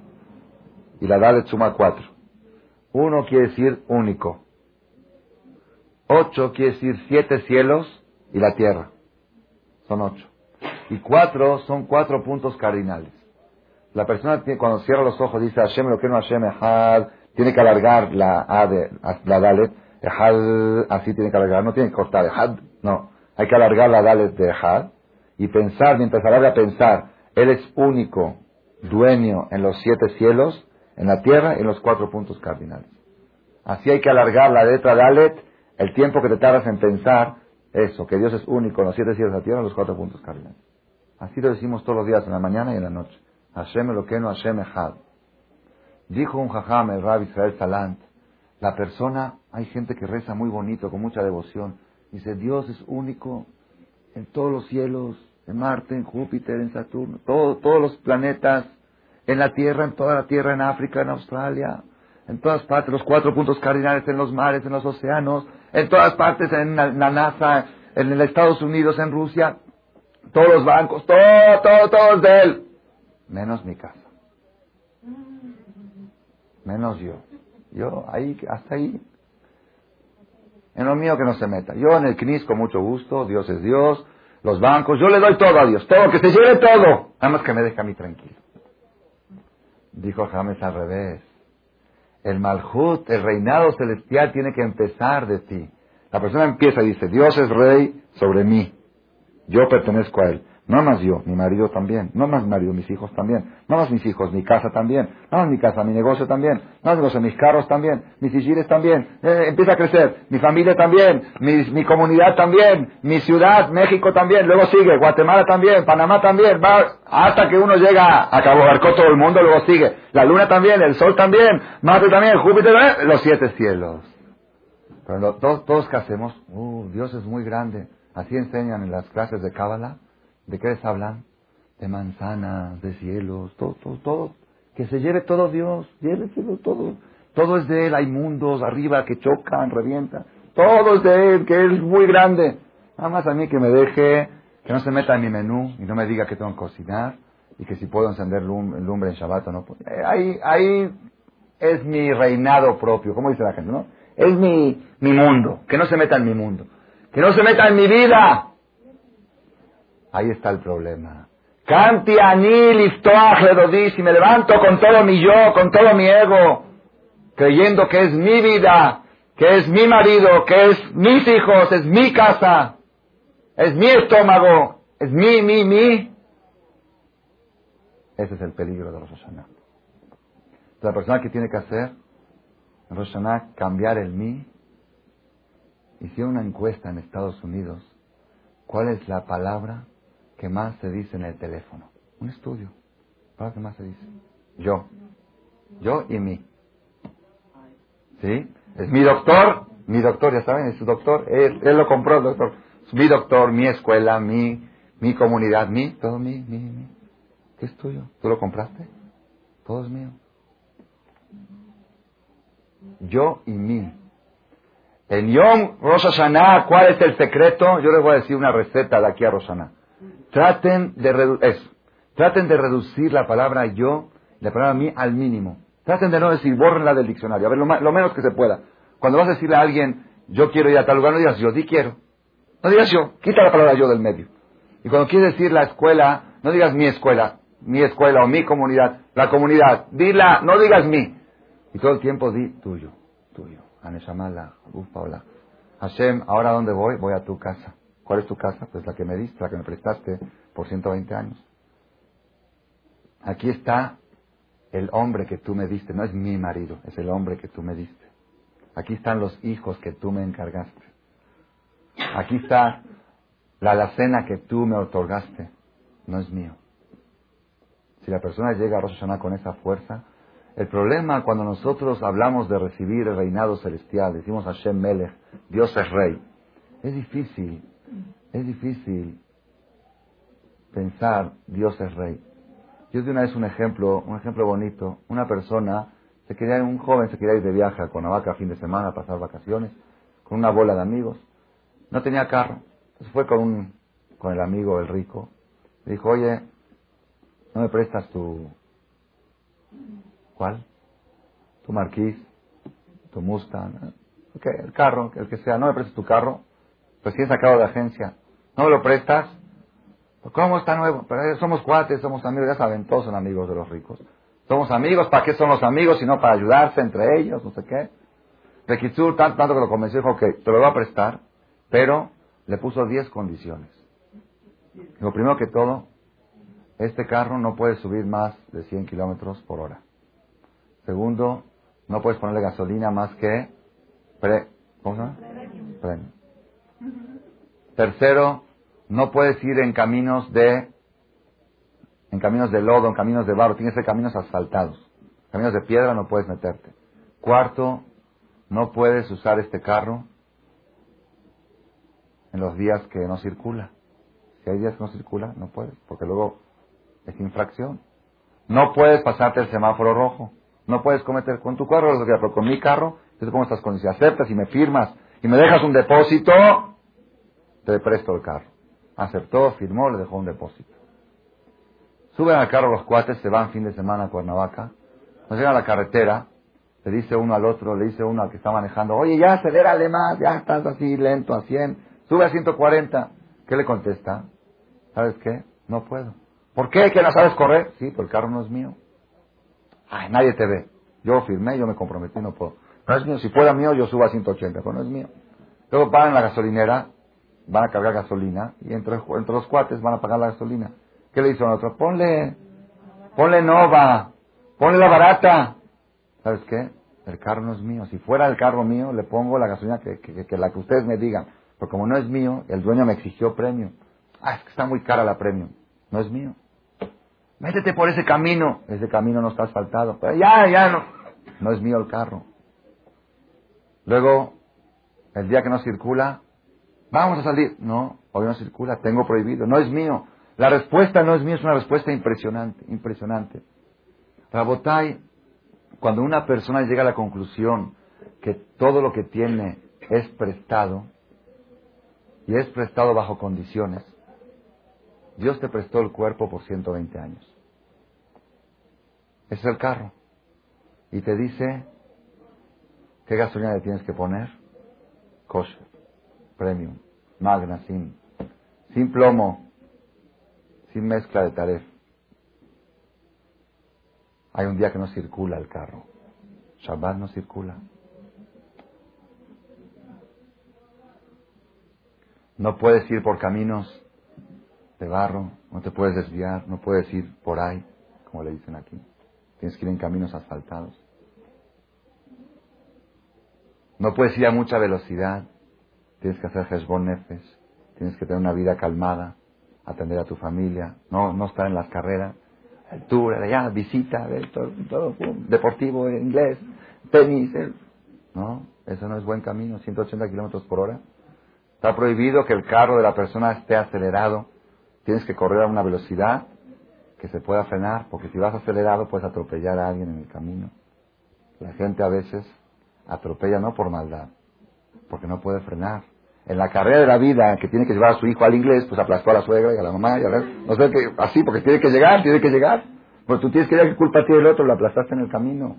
y la Dalet suma 4. 1 quiere decir único. 8 quiere decir siete cielos y la tierra. Son 8. Y 4 son cuatro puntos cardinales. La persona cuando cierra los ojos dice Hashem lo que no Hashem Ejad, tiene que alargar la A de la Dalet, Ejad, así tiene que alargar, no tiene que cortar Ejad, no. Hay que alargar la Dalet de Ejad y pensar, mientras alarga pensar, Él es único, dueño en los siete cielos, en la tierra y en los cuatro puntos cardinales. Así hay que alargar la letra Dalet, el tiempo que te tardas en pensar eso, que Dios es único en los siete cielos de la tierra y en los cuatro puntos cardinales. Así lo decimos todos los días, en la mañana y en la noche. Hashem no Hashem Echad. Dijo un jajam, el Rabbi Israel Salant, la persona, hay gente que reza muy bonito, con mucha devoción. Dice, Dios es único en todos los cielos, en Marte, en Júpiter, en Saturno, todos los planetas, en la Tierra, en toda la Tierra, en África, en Australia, en todas partes, los cuatro puntos cardinales, en los mares, en los océanos, en todas partes, en la, NASA, en los Estados Unidos, en Rusia, todos los bancos, todo, todo, todo es de Él, menos mi casa, menos yo. Yo ahí, hasta ahí, en lo mío que no se meta. Yo en el CNIS con mucho gusto, Dios es Dios, los bancos, yo le doy todo a Dios, todo, que se lleve todo, nada más que me deje a mí tranquilo. Dijo James al revés. El Malhut, el reinado celestial, tiene que empezar de ti. La persona empieza y dice, Dios es rey sobre mí. Yo pertenezco a él. No más yo, mi marido también. No más mi marido, mis hijos también. No más mis hijos, mi casa también. No más mi casa, mi negocio también. No más negocio, mis carros también. Mis sigires también. Eh, empieza a crecer. Mi familia también. Mi, comunidad también. Mi ciudad, México también. Luego sigue. Guatemala también. Panamá también. Va hasta que uno llega a Cabo Barco todo el mundo. Luego sigue. La luna también. El sol también. Marte también. Júpiter también. Los siete cielos. Pero todos, todos que hacemos. Uh, Dios es muy grande. Así enseñan en las clases de Cábala ¿De qué les hablan? De manzanas, de cielos, todo, todo, todo. Que se lleve todo Dios, lléveselo todo. Todo es de Él, hay mundos arriba que chocan, revientan. Todo es de Él, que Él es muy grande. Nada más a mí que me deje, que no se meta en mi menú y no me diga que tengo que cocinar y que si puedo encender lumbre en Shabbat o no. Eh, ahí, ahí es mi reinado propio, como dice la gente, ¿no? Es mi, mi mundo, que no se meta en mi mundo. Que no se meta en mi vida. Ahí está el problema. Canti anil y me levanto con todo mi yo, con todo mi ego, creyendo que es mi vida, que es mi marido, que es mis hijos, es mi casa, es mi estómago, es mi, mi, mi. Ese es el peligro de Hashanah. La persona que tiene que hacer en cambiar el mí. Hicieron una encuesta en Estados Unidos. ¿Cuál es la palabra ¿Qué más se dice en el teléfono? Un estudio. ¿Para qué más se dice? Yo. Yo y mí. ¿Sí? Es mi doctor, mi doctor, ya saben, es su doctor, él, él lo compró, el doctor. Mi doctor, mi escuela, mi, mi comunidad, mi, todo mi, mi, mi. ¿Qué es tuyo? ¿Tú lo compraste? Todo es mío. Yo y mí. En Yom Rosh Hashanah, ¿cuál es el secreto? Yo les voy a decir una receta de aquí a Rosh Traten de, Traten de reducir la palabra yo, la palabra mí, al mínimo. Traten de no decir, borrenla del diccionario. A ver, lo, menos que se pueda. Cuando vas a decirle a alguien, yo quiero ir a tal lugar, no digas yo, di quiero. No digas yo, quita la palabra yo del medio. Y cuando quieres decir la escuela, no digas mi escuela, mi escuela o mi comunidad, la comunidad. Dila, no digas mí. Y todo el tiempo di tuyo, tuyo. Aneshamala, uf, Paula. Hashem, ¿ahora dónde voy? Voy a tu casa. ¿Cuál es tu casa? Pues la que me diste, la que me prestaste por 120 años. Aquí está el hombre que tú me diste, no es mi marido, es el hombre que tú me diste. Aquí están los hijos que tú me encargaste. Aquí está la alacena que tú me otorgaste, no es mío. Si la persona llega a Rosh Hashanah con esa fuerza, el problema cuando nosotros hablamos de recibir el reinado celestial, decimos Hashem Melech, Dios es rey, es difícil es difícil pensar Dios es rey. Yo di una vez un ejemplo, un ejemplo bonito. Una persona, se quería, un joven se quería ir de viaje a Cuernavaca a fin de semana a pasar vacaciones con una bola de amigos. No tenía carro. Entonces fue con un, con el amigo, el rico. Le dijo, oye, ¿No me prestas tu... ¿Cuál? Tu Marquís, tu Mustang, el carro, el que sea. ¿No me prestas tu carro? Pues si es sacado de agencia. ¿No me lo prestas? Pues, ¿Cómo está nuevo? Pero somos cuates, somos amigos, ya saben, todos son amigos de los ricos. Somos amigos, ¿para qué son los amigos? Sino para ayudarse entre ellos, no sé qué. Rekitsur, tanto, que lo convenció, dijo, ok, te lo voy a prestar, pero le puso 10 condiciones. Lo primero que todo, este carro no puede subir más de 100 kilómetros por hora. Segundo, no puedes ponerle gasolina más que pre. Tercero, no puedes ir en caminos de en caminos de lodo, en caminos de barro, tienes que ser caminos asfaltados. Caminos de piedra no puedes meterte. Cuarto, no puedes usar este carro en los días que no circula. Si hay días que no circula, no puedes, porque luego es infracción. No puedes pasarte el semáforo rojo. No puedes cometer con tu carro, pero con mi carro, yo te pongo estas condiciones. Aceptas y me firmas y me dejas un depósito, te presto el carro. Aceptó, firmó, le dejó un depósito. Suben al carro los cuates, se van fin de semana a Cuernavaca. Cuando llegan a la carretera, le dice uno al otro, le dice uno al que está manejando, oye, ya acelérale más, ya estás así lento a 100, sube a 140. ¿Qué le contesta? ¿Sabes qué? No puedo. ¿Por qué? ¿Que no sabes correr? Sí, pero el carro no es mío. Ay, nadie te ve. Yo firmé, yo me comprometí, no puedo. No es mío. Si fuera mío, yo subo a 180, pero no es mío. Luego a la gasolinera, van a cargar gasolina, y entre, entre los cuates van a pagar la gasolina. ¿Qué le dice a otro? Ponle, ponle Nova, ponle la barata. ¿Sabes qué? El carro no es mío. Si fuera el carro mío, le pongo la gasolina que, la que ustedes me digan. Pero como no es mío, el dueño me exigió premio. Ah, es que está muy cara la premio. No es mío. Métete por ese camino. Ese camino no está asfaltado. Ya, ya no. No es mío el carro. Luego, el día que no circula, vamos a salir. No, hoy no circula, tengo prohibido. No es mío. La respuesta no es mía, es una respuesta impresionante, impresionante. Rabotai, cuando una persona llega a la conclusión que todo lo que tiene es prestado, y es prestado bajo condiciones, Dios te prestó el cuerpo por 120 años. Es el carro. Y te dice, ¿qué gasolina le tienes que poner? Kosher, premium, magna, sin, sin plomo, sin mezcla de taref. Hay un día que no circula el carro. Shabbat no circula. No puedes ir por caminos de barro, no te puedes desviar, no puedes ir por ahí, como le dicen aquí. Tienes que ir en caminos asfaltados. No puedes ir a mucha velocidad, tienes que hacer Hezbon Nefes, tienes que tener una vida calmada, atender a tu familia, no, no estar en las carreras, el tour, allá, visita, todo, todo deportivo, inglés, tenis, no, eso no es buen camino, 180 kilómetros por hora. Está prohibido que el carro de la persona esté acelerado, tienes que correr a una velocidad que se pueda frenar, porque si vas acelerado puedes atropellar a alguien en el camino. La gente a veces atropella no por maldad, porque no puede frenar en la carrera de la vida que tiene que llevar a su hijo al inglés, pues aplastó a la suegra y a la mamá y a ver, no sé qué, así, porque tiene que llegar, tiene que llegar. Pues tú tienes que ver qué culpa tiene el otro, lo aplastaste en el camino.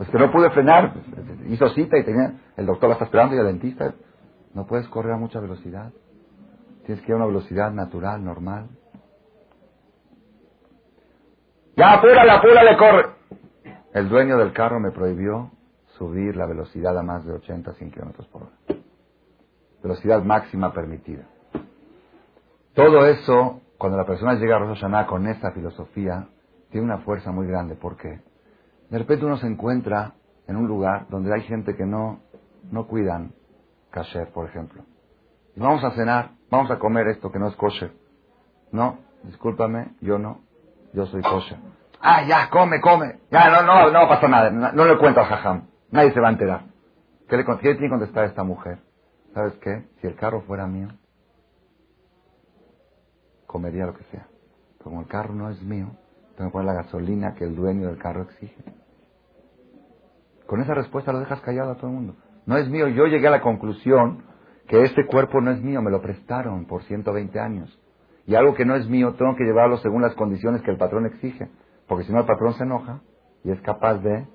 Es que no pude frenar, pues, hizo cita y tenía, el doctor la está esperando y el dentista. No puedes correr a mucha velocidad. Tienes que ir a una velocidad natural, normal. Ya, apúrale, apúrale, corre. El dueño del carro me prohibió subir la velocidad a más de 80, 100 kilómetros por hora velocidad máxima permitida. Todo eso, cuando la persona llega a Rosh con esa filosofía, tiene una fuerza muy grande. ¿Por qué? De repente uno se encuentra en un lugar donde hay gente que no, no cuidan kasher, por ejemplo. Y vamos a cenar, vamos a comer esto que no es kosher. No, discúlpame, yo no, yo soy kosher. Ah, ya, come, come. Ya, no, no, no pasa nada. No, le cuento al jajam. Nadie se va a enterar. ¿Qué le, ¿Qué tiene que contestar esta mujer? ¿Sabes qué? Si el carro fuera mío, comería lo que sea. Como el carro no es mío, tengo que poner la gasolina que el dueño del carro exige. Con esa respuesta lo dejas callado a todo el mundo. No es mío. Yo llegué a la conclusión que este cuerpo no es mío, me lo prestaron por 120 años. y algo que no es mío tengo que llevarlo según las condiciones que el patrón exige. Porque si no el patrón se enoja y es capaz de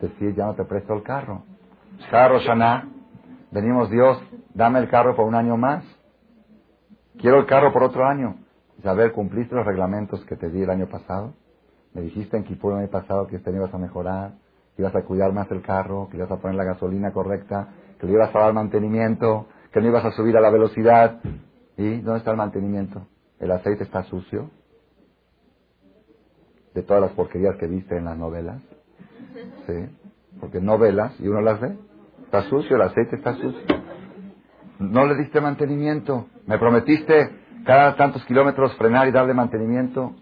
decir ya no te presto el carro. Carro Shana, venimos Dios, dame el carro por un año más. Quiero el carro por otro año. A ver, ¿cumpliste los reglamentos que te di el año pasado? Me dijiste en Kipur el año pasado que este año ibas a mejorar, que ibas a cuidar más el carro, que ibas a poner la gasolina correcta, que le ibas a dar mantenimiento, que no ibas a subir a la velocidad. ¿Y dónde está el mantenimiento? ¿El aceite está sucio? De todas las porquerías que viste en las novelas. ¿Sí? Porque novelas y uno las ve. Está sucio, el aceite está sucio. No le diste mantenimiento. Me prometiste cada tantos kilómetros frenar y darle mantenimiento.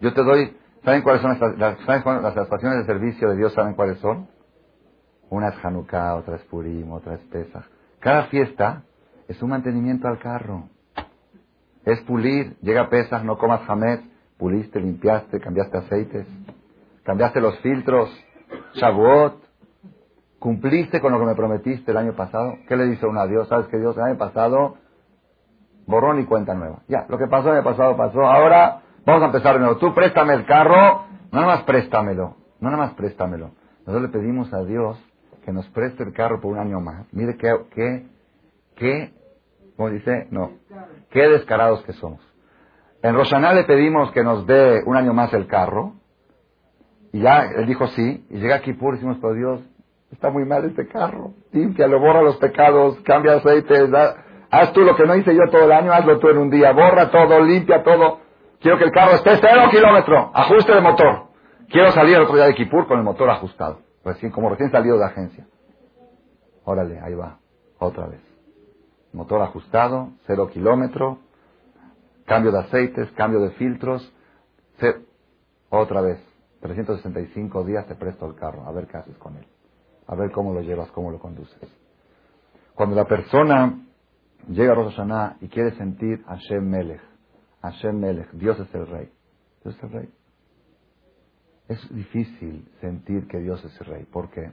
Yo te doy, ¿saben cuáles son las, las estaciones de servicio de Dios? ¿Saben cuáles son? Una es Hanukkah, otra es Purim, otra es Pesach. Cada fiesta es un mantenimiento al carro. Es pulir. Llega Pesach, no comas jamés. Puliste, limpiaste, cambiaste aceites, cambiaste los filtros. Shavuot. Cumpliste con lo que me prometiste el año pasado. ¿Qué le dice uno a Dios? ¿Sabes que Dios el año pasado borrón y cuenta nueva? Ya, lo que pasó el año pasado pasó. Ahora vamos a empezar de nuevo. Tú préstame el carro. No nada más préstamelo. No nada más préstamelo. Nosotros le pedimos a Dios que nos preste el carro por un año más. Mire qué, qué, qué, ¿cómo dice? No, qué descarados que somos. En Roshaná le pedimos que nos dé un año más el carro. Y ya él dijo sí. Y llega aquí puro y decimos, pero Dios, está muy mal este carro. Límpialo, borra los pecados, cambia aceite, haz tú lo que no hice yo todo el año, hazlo tú en un día. Borra todo, limpia todo. Quiero que el carro esté cero kilómetro, ajuste de motor. Quiero salir el otro día de Kipur con el motor ajustado recién, como recién salido de agencia. Órale, ahí va, otra vez. Motor ajustado, cero kilómetro, cambio de aceites, cambio de filtros, otra vez, 365 días te presto el carro, a ver qué haces con él, a ver cómo lo llevas, cómo lo conduces. Cuando la persona llega a Rosh Hashanah y quiere sentir Hashem Melech, Hashem Melech, Dios es el rey, Dios es el rey. Es difícil sentir que Dios es el rey. ¿Por qué?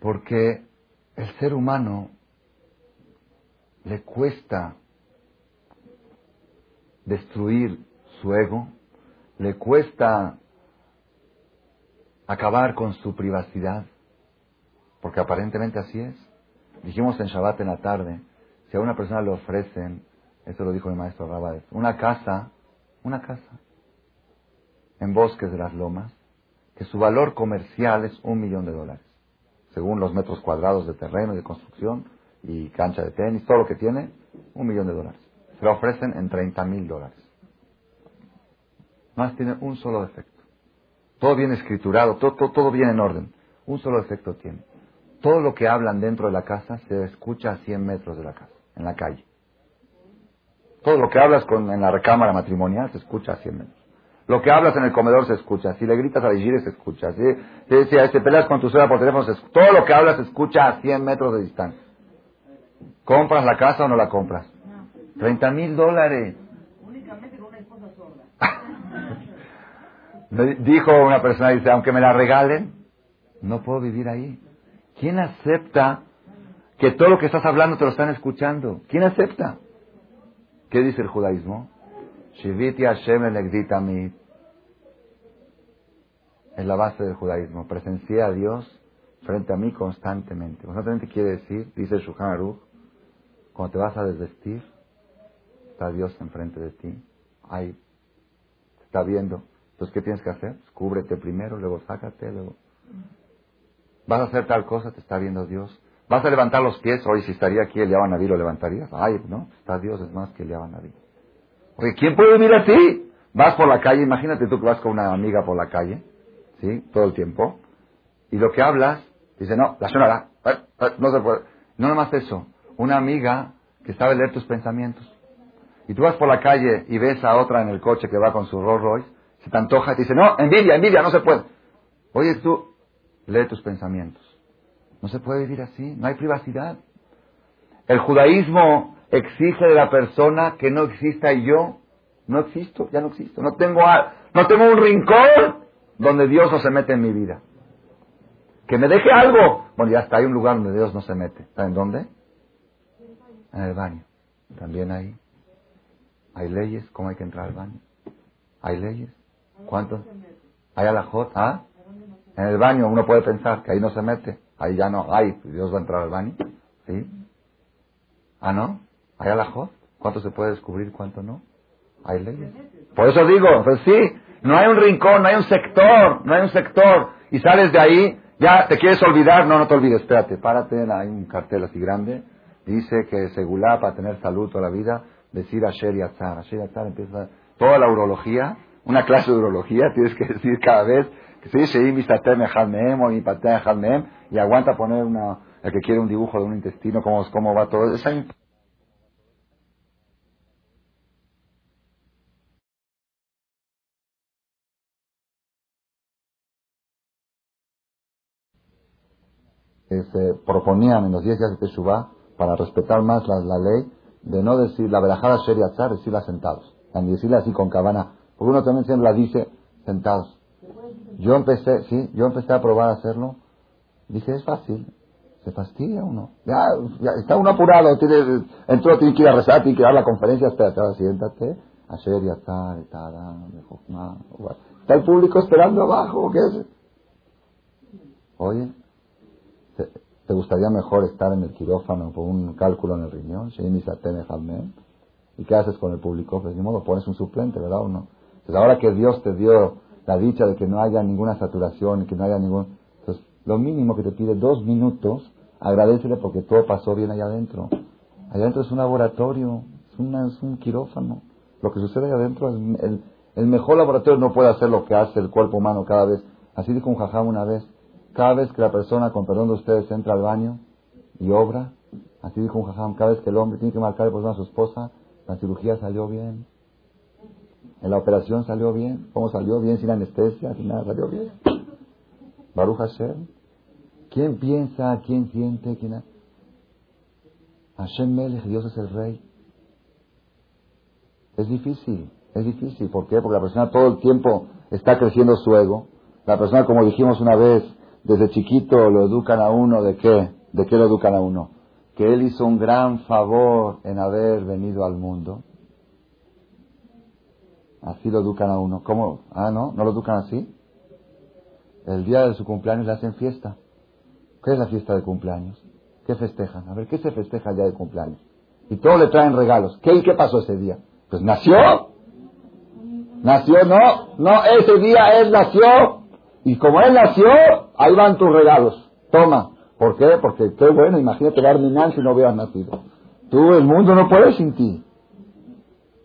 Porque el ser humano le cuesta destruir su ego, le cuesta acabar con su privacidad, porque aparentemente así es. Dijimos en Shabbat en la tarde, si a una persona le ofrecen, esto lo dijo mi maestro Rabades, una casa, una casa, en bosques de las lomas, que su valor comercial es un millón de dólares, según los metros cuadrados de terreno y de construcción y cancha de tenis, todo lo que tiene, un millón de dólares. Se lo ofrecen en 30 mil dólares. Más tiene un solo defecto. Todo bien escriturado, todo, todo, todo bien en orden. Un solo defecto tiene. Todo lo que hablan dentro de la casa se escucha a 100 metros de la casa, en la calle. Todo lo que hablas con, en la recámara matrimonial se escucha a 100 metros. Lo que hablas en el comedor se escucha. Si le gritas a Vigire se escucha. Si, si, si, peleas con tu suegra por teléfono, se escucha. todo lo que hablas se escucha a 100 metros de distancia. ¿Compras la casa o no la compras? 30 mil dólares. Únicamente con una esposa sorda. Dijo una persona, dice, aunque me la regalen, no puedo vivir ahí. ¿Quién acepta que todo lo que estás hablando te lo están escuchando? ¿Quién acepta? ¿Qué dice el judaísmo? Shiviti Hashem mi es la base del judaísmo. Presencié a Dios frente a mí constantemente. Constantemente quiere decir, dice Shulchan Aruch, cuando te vas a desvestir, está Dios enfrente de ti. Ahí está viendo. Entonces, ¿qué tienes que hacer? Pues, cúbrete primero, luego sácate, luego. Vas a hacer tal cosa, te está viendo Dios. Vas a levantar los pies, hoy si estaría aquí el Naví, ¿lo levantarías? Ay, no, está Dios, es más que el Naví. Oye, ¿quién puede vivir así? Vas por la calle, imagínate tú que vas con una amiga por la calle, ¿sí? Todo el tiempo. Y lo que hablas, dice, no, la señora, eh, eh, no se puede. No nada más eso. Una amiga que sabe leer tus pensamientos. Y tú vas por la calle y ves a otra en el coche que va con su Rolls Royce, se te antoja y te dice, no, envidia, envidia, no se puede. Oye, tú, lee tus pensamientos. No se puede vivir así, no hay privacidad. El judaísmo exige de la persona que no exista yo. No existo, ya no existo. No tengo, no tengo un rincón donde Dios no se mete en mi vida. Que me deje algo. Bueno, ya está, hay un lugar donde Dios no se mete. ¿En dónde? En el baño. También ahí. ¿Hay leyes? ¿Cómo hay que entrar al baño? ¿Hay leyes? ¿Cuántos? ¿Hay alajot? ¿Ah? En el baño uno puede pensar que ahí no se mete. Ahí ya no hay. Dios va a entrar al baño. ¿Sí? ¿Ah, no? ¿Hay alajot? ¿Cuánto se puede descubrir? ¿Cuánto no? Hay leyes. Por eso digo, pues sí, no hay un rincón, no hay un sector, no hay un sector. Y sales de ahí, ya te quieres olvidar, no, no te olvides, espérate, párate, hay un cartel así grande, dice que Segulá, para tener salud toda la vida, decir Asher y Atzar. Asher y Atzar empieza toda la urología, una clase de urología, tienes que decir cada vez que se dice o y aguanta poner una, el que quiere un dibujo de un intestino, cómo, cómo va todo. Esa se proponían en los 10 días de Teshuvah para respetar más la, ley de no decir la verajada Sheriatzar, decirla sentados. Y decirla así con cabana. Porque uno también siempre la dice sentados. Yo empecé, sí, yo empecé a probar a hacerlo. Dije, es fácil. Se fastidia uno. Ya, está uno apurado, tiene, entró, tiene que ir a rezar, tiene que dar la conferencia, espérate, siéntate. Ayer ya está, está el público esperando abajo, ¿qué es? Oye, ¿Te gustaría mejor estar en el quirófano por un cálculo en el riñón? ¿Y qué haces con el público? Pues ni modo, pones un suplente, ¿verdad o no? Pues ahora que Dios te dio la dicha de que no haya ninguna saturación que no haya ningún... Entonces, lo mínimo que te pide dos minutos, agradecele porque todo pasó bien allá adentro. Allá adentro es un laboratorio, es, es un quirófano. Lo que sucede allá adentro es el, el mejor laboratorio no puede hacer lo que hace el cuerpo humano cada vez. Así dijo un jajam una vez, cada vez que la persona, con perdón de ustedes, entra al baño y obra, así dijo un jajam, cada vez que el hombre tiene que marcar por a su esposa, la cirugía salió bien, en la operación salió bien, ¿cómo salió? Bien, sin anestesia, sin nada, salió bien. Baruch Hashem. ¿Quién piensa? ¿Quién siente? ¿Quién Hashem Melech, Dios es el rey. Es difícil, es difícil. ¿Por qué? Porque la persona todo el tiempo está creciendo su ego. La persona, como dijimos una vez, desde chiquito lo educan a uno de qué? ¿De qué lo educan a uno? Que él hizo un gran favor en haber venido al mundo. Así lo educan a uno. ¿Cómo? Ah, ¿no? ¿No lo educan así? El día de su cumpleaños le hacen fiesta. ¿Qué es la fiesta de cumpleaños? ¿Qué festejan? A ver, ¿qué se festeja el día de cumpleaños? Y todos le traen regalos. ¿Qué, ¿Qué pasó ese día? Pues nació. Nació, no, no, ese día él nació. Y como él nació, ahí van tus regalos. Toma. ¿Por qué? Porque qué bueno, imagínate darme un si no hubieras nacido. Tú, el mundo no puede sin ti.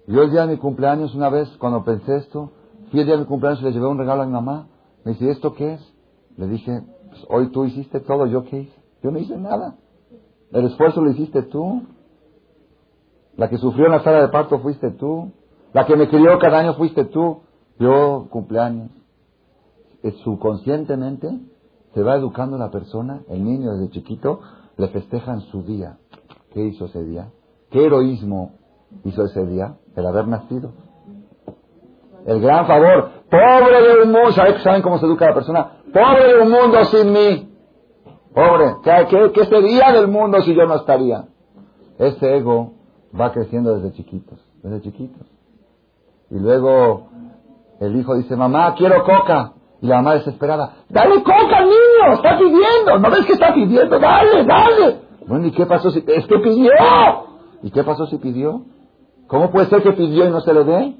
Yo el día de mi cumpleaños, una vez, cuando pensé esto, fui el día de mi cumpleaños y le llevé un regalo a mi mamá. Me dice, ¿esto qué es? Le dije, pues, hoy tú hiciste todo, ¿yo qué hice? Yo no hice nada. El esfuerzo lo hiciste tú. La que sufrió en la sala de parto fuiste tú. La que me crió cada año fuiste tú. Yo, cumpleaños subconscientemente se va educando la persona, el niño desde chiquito, le festejan su día. ¿Qué hizo ese día? ¿Qué heroísmo hizo ese día? El haber nacido. El gran favor. Pobre de un mundo. ¿Saben cómo se educa la persona? Pobre de un mundo sin mí. Pobre. ¿Qué, qué sería del mundo si yo no estaría? Ese ego va creciendo desde chiquitos. Desde chiquitos. Y luego el hijo dice, mamá, quiero coca. Y la mamá desesperada, dale coca niño, está pidiendo, ¿no ves que está pidiendo? Dale, dale. Bueno, ¿y qué pasó si, es que pidió? ¿Y qué pasó si pidió? ¿Cómo puede ser que pidió y no se le dé?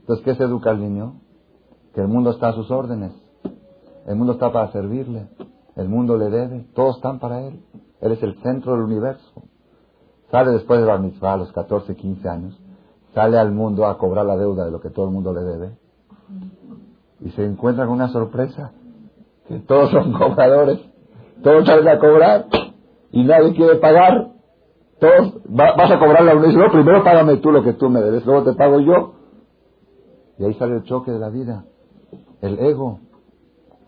Entonces, ¿qué se educa al niño? Que el mundo está a sus órdenes. El mundo está para servirle. El mundo le debe. Todos están para él. Él es el centro del universo. Sale después de la mitzvah a los 14, 15 años. Sale al mundo a cobrar la deuda de lo que todo el mundo le debe y se encuentra con una sorpresa, que todos son cobradores, todos salen a cobrar y nadie quiere pagar. Todos, vas a cobrar la universidad, primero págame tú lo que tú me debes, luego te pago yo. Y ahí sale el choque de la vida. El ego,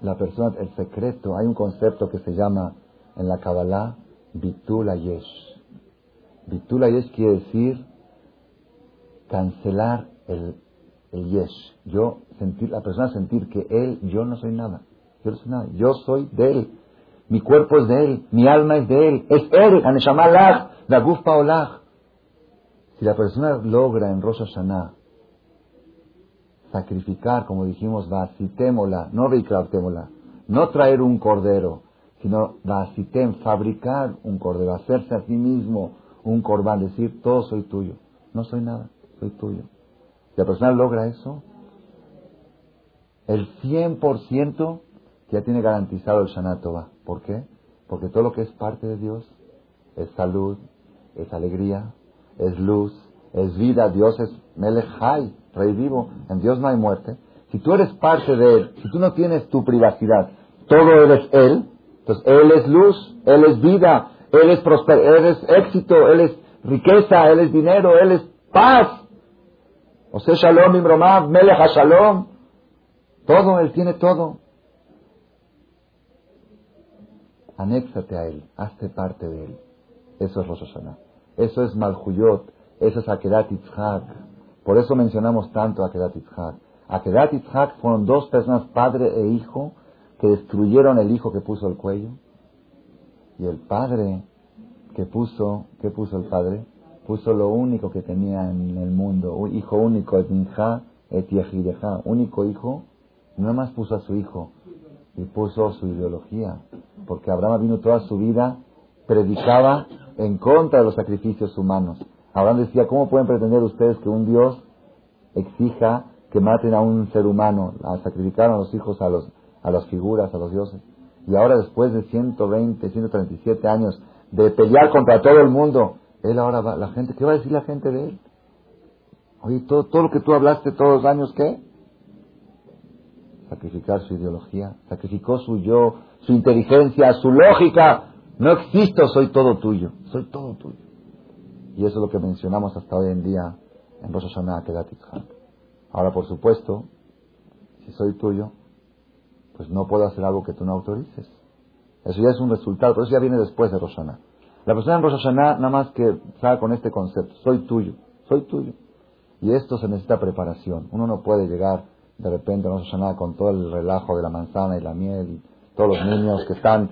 la persona, el secreto. Hay un concepto que se llama en la Kabbalah Bitula Yesh. Bitula Yesh quiere decir cancelar el, el Yesh. Yo sentir, la persona sentir que él, yo no soy nada. Yo no soy nada. Yo soy de él. Mi cuerpo es de él. Mi alma es de él. Es él. Aneshama la gufpa olach. Si la persona logra en Rosh Hashanah sacrificar, como dijimos, vasitémola, no temola, no traer un cordero, sino vasitem, fabricar un cordero, hacerse a sí mismo un corbán, decir, todo soy tuyo, no soy nada, soy tuyo. Si la persona logra eso, el 100% ya tiene garantizado el Shanatova. ¿Por qué? Porque todo lo que es parte de Dios es salud, es alegría, es luz, es vida. Dios es Melechai, rey vivo. En Dios no hay muerte. Si tú eres parte de Él, si tú no tienes tu privacidad, todo eres Él, entonces Él es luz, Él es vida, Él es prosperidad, Él es éxito, Él es riqueza, Él es dinero, Él es paz. O sea, Shalom, Imromab, Melech Shalom. Todo, Él tiene todo. Anéxate a Él, hazte parte de Él. Eso es Rosh Hashanah. Eso es Malhuyot, eso es Akedat Yitzhak. Por eso mencionamos tanto Akedat Yitzhak. Akedat Yitzhak fueron dos personas, padre e hijo, que destruyeron el hijo que puso el cuello. Y el padre que puso, ¿qué puso el padre? Puso lo único que tenía en el mundo. Un hijo único, Etninja, Etiejideja. Único hijo. No más puso a su hijo. Y puso su ideología. Porque Abraham vino toda su vida, predicaba en contra de los sacrificios humanos. Abraham decía, ¿cómo pueden pretender ustedes que un Dios exija que maten a un ser humano, a sacrificar a los hijos a, los, a las figuras, a los dioses? Y ahora después de 120, 137 años de pelear contra todo el mundo, él ahora va, la gente, ¿qué va a decir la gente de él? Oye, todo, todo lo que tú hablaste todos los años, ¿qué? Sacrificar su ideología, sacrificó su yo, su inteligencia, su lógica, no existo, soy todo tuyo. Soy todo tuyo. Y eso es lo que mencionamos hasta hoy en día en Rosh Hashanah Ahora, por supuesto, si soy tuyo, pues no puedo hacer algo que tú no autorices. Eso ya es un resultado, pero eso ya viene después de Rosh. La persona en Rosh nada más que salga con este concepto, soy tuyo, soy tuyo. Y esto se necesita preparación. Uno no puede llegar de repente a Rosh con todo el relajo de la manzana y la miel y todos los niños que están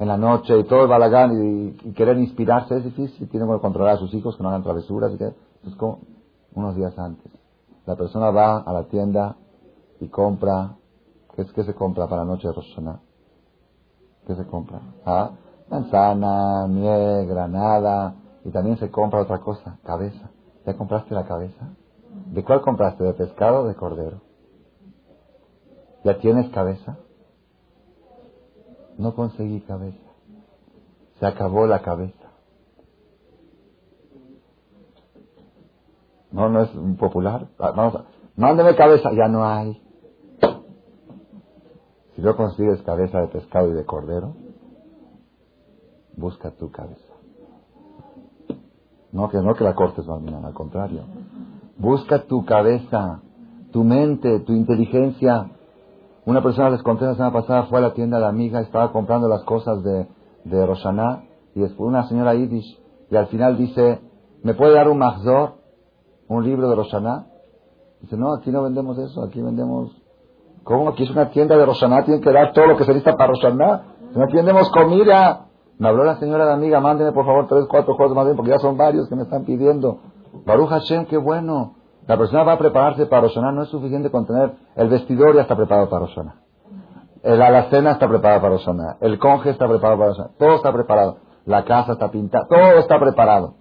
en la noche y todo el balagán y, querer inspirarse es difícil. Tienen que controlar a sus hijos que no hagan travesuras. Y que, pues como unos días antes. La persona va a la tienda y compra. ¿Qué, es, que se compra para la noche de Rosana? ¿Qué se compra? ¿Ah? Manzana, miel, granada. Y también se compra otra cosa, cabeza. ¿Ya compraste la cabeza? ¿De cuál compraste? ¿De pescado o de cordero? ¿Ya tienes cabeza? No conseguí cabeza. Se acabó la cabeza. No, no es popular. Vamos a, mándeme cabeza. Ya no hay. Si no consigues cabeza de pescado y de cordero, busca tu cabeza. No que no que la cortes mañana, al contrario. Busca tu cabeza, tu mente, tu inteligencia, una persona les conté la semana pasada, fue a la tienda de amiga, estaba comprando las cosas de, de Roshaná, y después una señora Yiddish, y al final dice, ¿me puede dar un Mahzor? ¿Un libro de Roshaná? Dice, no, aquí no vendemos eso, aquí vendemos... ¿Cómo? Aquí es una tienda de Roshaná, tienen que dar todo lo que se necesita para Roshaná. No vendemos comida. Me habló la señora de amiga, mándeme por favor tres, cuatro cosas más bien, porque ya son varios que me están pidiendo. Baruch Hashem, qué bueno. La persona va a prepararse para Roshaná, no es suficiente con tener el vestidor ya está preparado para Roshaná. La alacena está preparada para Roshaná. El conje está preparado para Roshaná. Todo está preparado. La casa está pintada. Todo está preparado.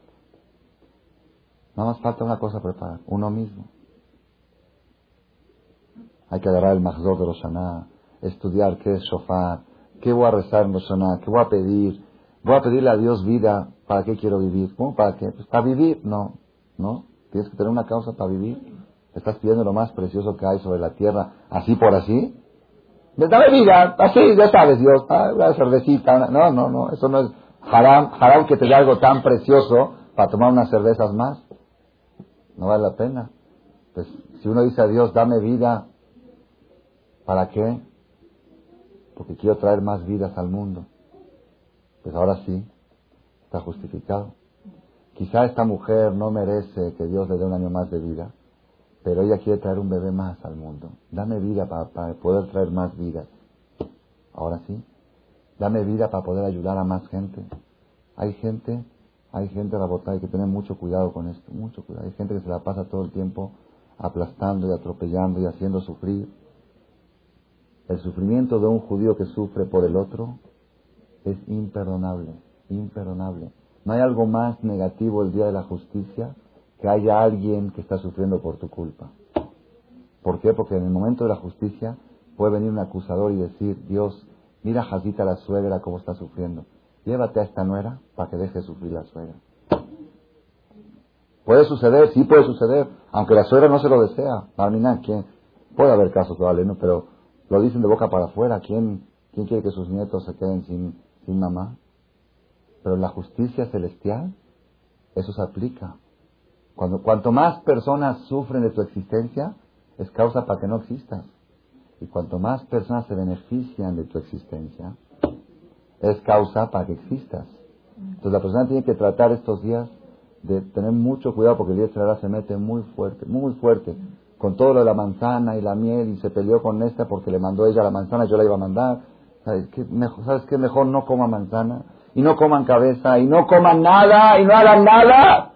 Nada más falta una cosa preparar. Uno mismo. Hay que agarrar el mahzor de Roshaná. Estudiar qué es shofar. ¿Qué voy a rezar en Roshaná? ¿Qué voy a pedir? Voy a pedirle a Dios vida. ¿Para qué quiero vivir? ¿Cómo? ¿Para qué? Pues para vivir. No. ¿No? Tienes que tener una causa para vivir. Estás pidiendo lo más precioso que hay sobre la tierra, así por así. Dame vida, así, ya sabes, Dios, ah, una cervecita. No, no, no, eso no es haram, haram que te dé algo tan precioso para tomar unas cervezas más. No vale la pena. Pues si uno dice a Dios, dame vida, ¿para qué? Porque quiero traer más vidas al mundo. Pues ahora sí, está justificado. Quizá esta mujer no merece que Dios le dé un año más de vida, pero ella quiere traer un bebé más al mundo. Dame vida para, poder traer más vidas. Ahora sí, dame vida para poder ayudar a más gente. Hay gente Hay gente, Rabotá, hay que tener mucho cuidado con esto, mucho cuidado. Hay gente que se la pasa todo el tiempo aplastando y atropellando y haciendo sufrir. El sufrimiento de un judío que sufre por el otro es imperdonable, imperdonable. No hay algo más negativo el día de la justicia que haya alguien que está sufriendo por tu culpa. ¿Por qué? Porque en el momento de la justicia puede venir un acusador y decir, Dios, mira a la suegra cómo está sufriendo. Llévate a esta nuera para que deje sufrir la suegra. Puede suceder, sí puede suceder, aunque la suegra no se lo desea. Para ¿quién? Puede haber casos, ¿vale? ¿no? Pero lo dicen de boca para afuera. ¿Quién, quién quiere que sus nietos se queden sin, sin mamá? Pero la justicia celestial, eso se aplica. Cuando, cuanto más personas sufren de tu existencia, es causa para que no existas. Y cuanto más personas se benefician de tu existencia, es causa para que existas. Entonces la persona tiene que tratar estos días de tener mucho cuidado porque el día se mete muy fuerte, muy fuerte, con todo lo de la manzana y la miel y se peleó con esta porque le mandó ella la manzana, yo la iba a mandar. ¿Sabes qué? Mejor, ¿Sabes qué? Mejor no coma manzana y no coman cabeza y no coman nada y no hagan nada.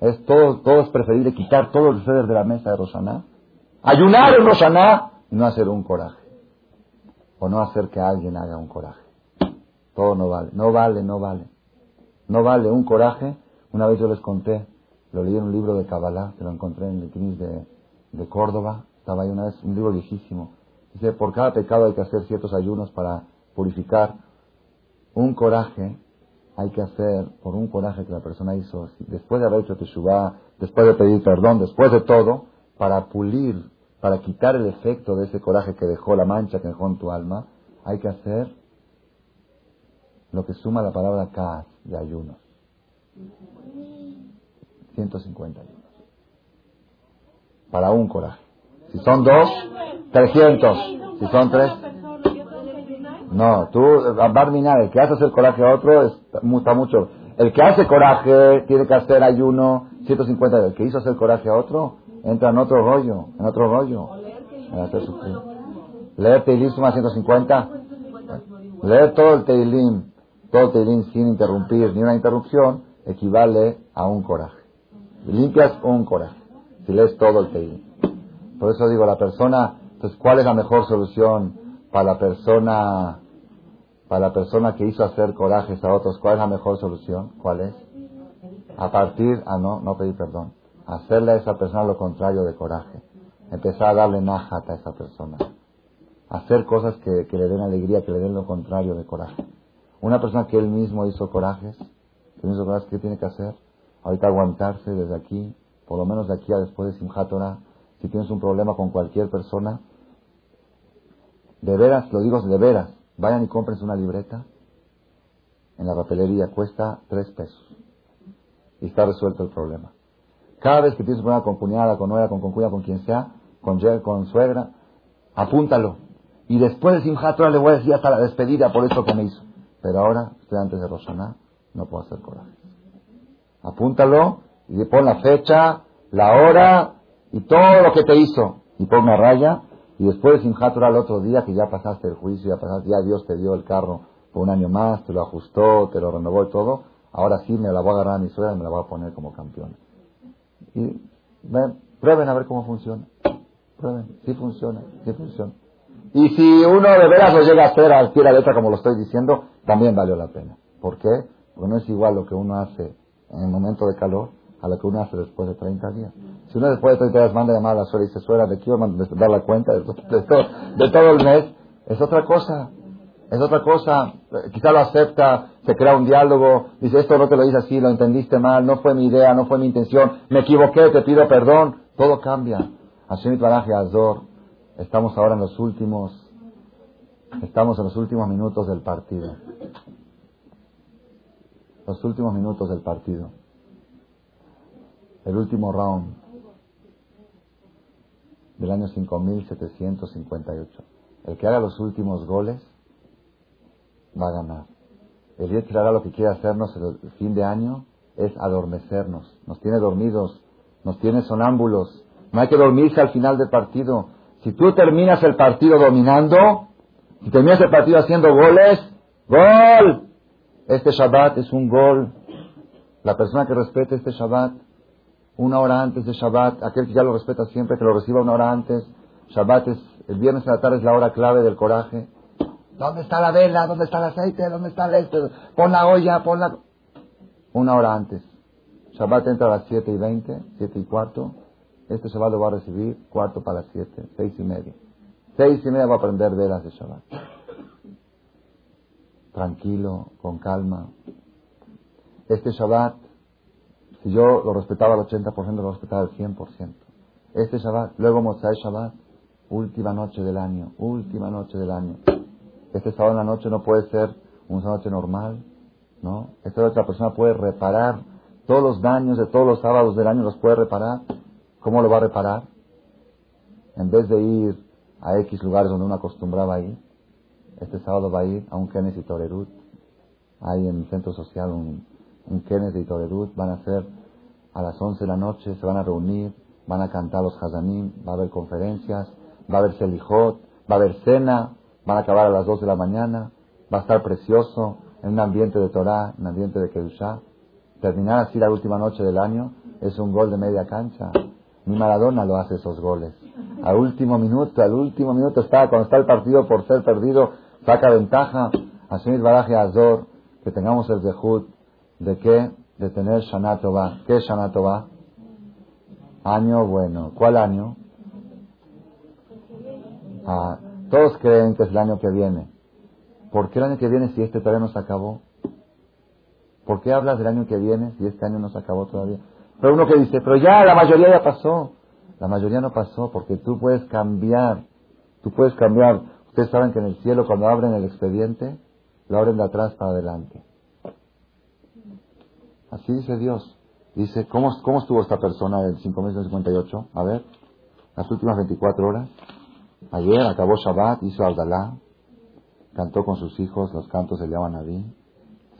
Es todo, todo es preferible quitar todos los seres de la mesa de Rosaná, ayunar en Rosaná y no hacer un coraje. O no hacer que alguien haga un coraje. Todo no vale, no vale, no vale. No vale un coraje. Una vez yo les conté, lo leí en un libro de Kabbalah, que lo encontré en el CNIS de, de Córdoba. Estaba ahí una vez, un libro viejísimo. Dice, por cada pecado hay que hacer ciertos ayunos para purificar. Un coraje hay que hacer por un coraje que la persona hizo, después de haber hecho teshuvah, después de pedir perdón, después de todo, para pulir, para quitar el efecto de ese coraje que dejó, la mancha que dejó en tu alma, hay que hacer lo que suma la palabra kas de ayunos. 150 ayunos. Para un coraje. Si son dos, 300. Si son tres, no, tú, Barminar, el que hace hacer coraje a otro está mucho. El que hace coraje tiene que hacer ayuno 150. El que hizo hacer coraje a otro entra en otro rollo, en otro rollo. Leer Teilim suma 150. Leer todo el Teilim, todo el Teilim sin interrumpir ni una interrupción, equivale a un coraje. Limpias un coraje. Si lees todo el Teilim. Por eso digo, la persona, entonces, ¿cuál es la mejor solución para la persona para la persona que hizo hacer corajes a otros, ¿cuál es la mejor solución? ¿Cuál es? A partir, a no, no pedir perdón. Hacerle a esa persona lo contrario de coraje. Empezar a darle nájata a esa persona. Hacer cosas que, le den alegría, que le den lo contrario de coraje. Una persona que él mismo hizo corajes, que hizo corajes, ¿qué tiene que hacer? Ahorita aguantarse desde aquí, por lo menos de aquí a después de Simchat Si tienes un problema con cualquier persona, de veras, lo digo de veras, Vayan y compren una libreta en la papelería, cuesta tres pesos. Y está resuelto el problema. Cada vez que tienes un problema con cuñada, con nuera, con concuña, con quien sea, con, con suegra, apúntalo. Y después de Simchat le voy a decir hasta la despedida por eso que me hizo. Pero ahora, estoy antes de Roshaná, no puedo hacer coraje. Apúntalo y pon la fecha, la hora y todo lo que te hizo. Y pon una raya y después de Simchat al otro día que ya pasaste el juicio, ya pasaste, ya Dios te dio el carro por un año más, te lo ajustó, te lo renovó y todo, ahora sí me la voy a agarrar a mi suegra y me la voy a poner como campeón. Y ven, prueben a ver cómo funciona. Prueben, sí funciona, sí funciona. Y si uno de veras lo llega a hacer al pie de la letra como lo estoy diciendo, también valió la pena. ¿Por qué? Porque no es igual lo que uno hace en el momento de calor a lo que uno hace después de 30 días. Si uno después de 30 días manda llamar a la suegra y dice, suegra, de quiero dar la cuenta de, todo, el mes, es otra cosa. Es otra cosa. Quizá lo acepta, se crea un diálogo, dice, esto no te lo hice así, lo entendiste mal, no fue mi idea, no fue mi intención, me equivoqué, te pido perdón. Todo cambia. Hashem Baraje Azor, estamos ahora en los últimos, estamos en los últimos minutos del partido. Los últimos minutos del partido el último round del año 5758. El que haga los últimos goles va a ganar. El hará lo que quiere hacernos el fin de año es adormecernos. Nos tiene dormidos, nos tiene sonámbulos. No hay que dormirse al final del partido. Si tú terminas el partido dominando, si terminas el partido haciendo goles, ¡gol! Este Shabbat es un gol. La persona que respete este Shabbat, una hora antes de Shabbat, aquel que ya lo respeta siempre, que lo reciba una hora antes. Shabbat es, el viernes a la tarde es la hora clave del coraje. ¿Dónde está la vela? ¿Dónde está el aceite? ¿Dónde está el esto? Pon la olla, pon la... Una hora antes. Shabbat entra a las 7 y 20, 7 y cuarto. Este Shabbat lo va a recibir cuarto para las 7, 6 y media. 6 y media va a prender velas de Shabbat. Tranquilo, con calma. Este Shabbat, si yo lo respetaba al 80%, lo respetaba al 100%. Este Shabbat, luego Mosai Shabbat, última noche del año, última noche del año. Este sábado en la noche no puede ser una noche normal, ¿no? Esta otra persona puede reparar todos los daños de todos los sábados del año, los puede reparar. ¿Cómo lo va a reparar? En vez de ir a X lugares donde uno acostumbraba ir, este sábado va a ir a un Kenes y Torerut. Hay en el centro social un, un Kenes y Torerut. Van a ser a las 11 de la noche, se van a reunir, van a cantar los Hazanim, va a haber conferencias, va a haber Selijot, va a haber cena, van a acabar a las 2 de la mañana, va a estar precioso, en un ambiente de Torah, en un ambiente de Kedushah. Terminar así la última noche del año es un gol de media cancha. Ni Maradona lo hace esos goles. Al último minuto, al último minuto está, cuando está el partido por ser perdido, saca ventaja. Asumir Baraje Azor, que tengamos el dejud de que, de tener Shanatova. ¿Qué es Shanatova? Año bueno. ¿Cuál año? Ah, todos creen que es el año que viene. ¿Por qué el año que viene si este todavía no se acabó? ¿Por qué hablas del año que viene si este año no se acabó todavía? Pero uno que dice, pero ya, la mayoría ya pasó. La mayoría no pasó porque tú puedes cambiar. Tú puedes cambiar. Ustedes saben que en el cielo cuando abren el expediente, lo abren de atrás para adelante. Así dice Dios. Dice, ¿cómo, cómo estuvo esta persona del 5.58? A ver, las últimas 24 horas. Ayer acabó Shabbat, hizo Abdalá, cantó con sus hijos los cantos de Naví,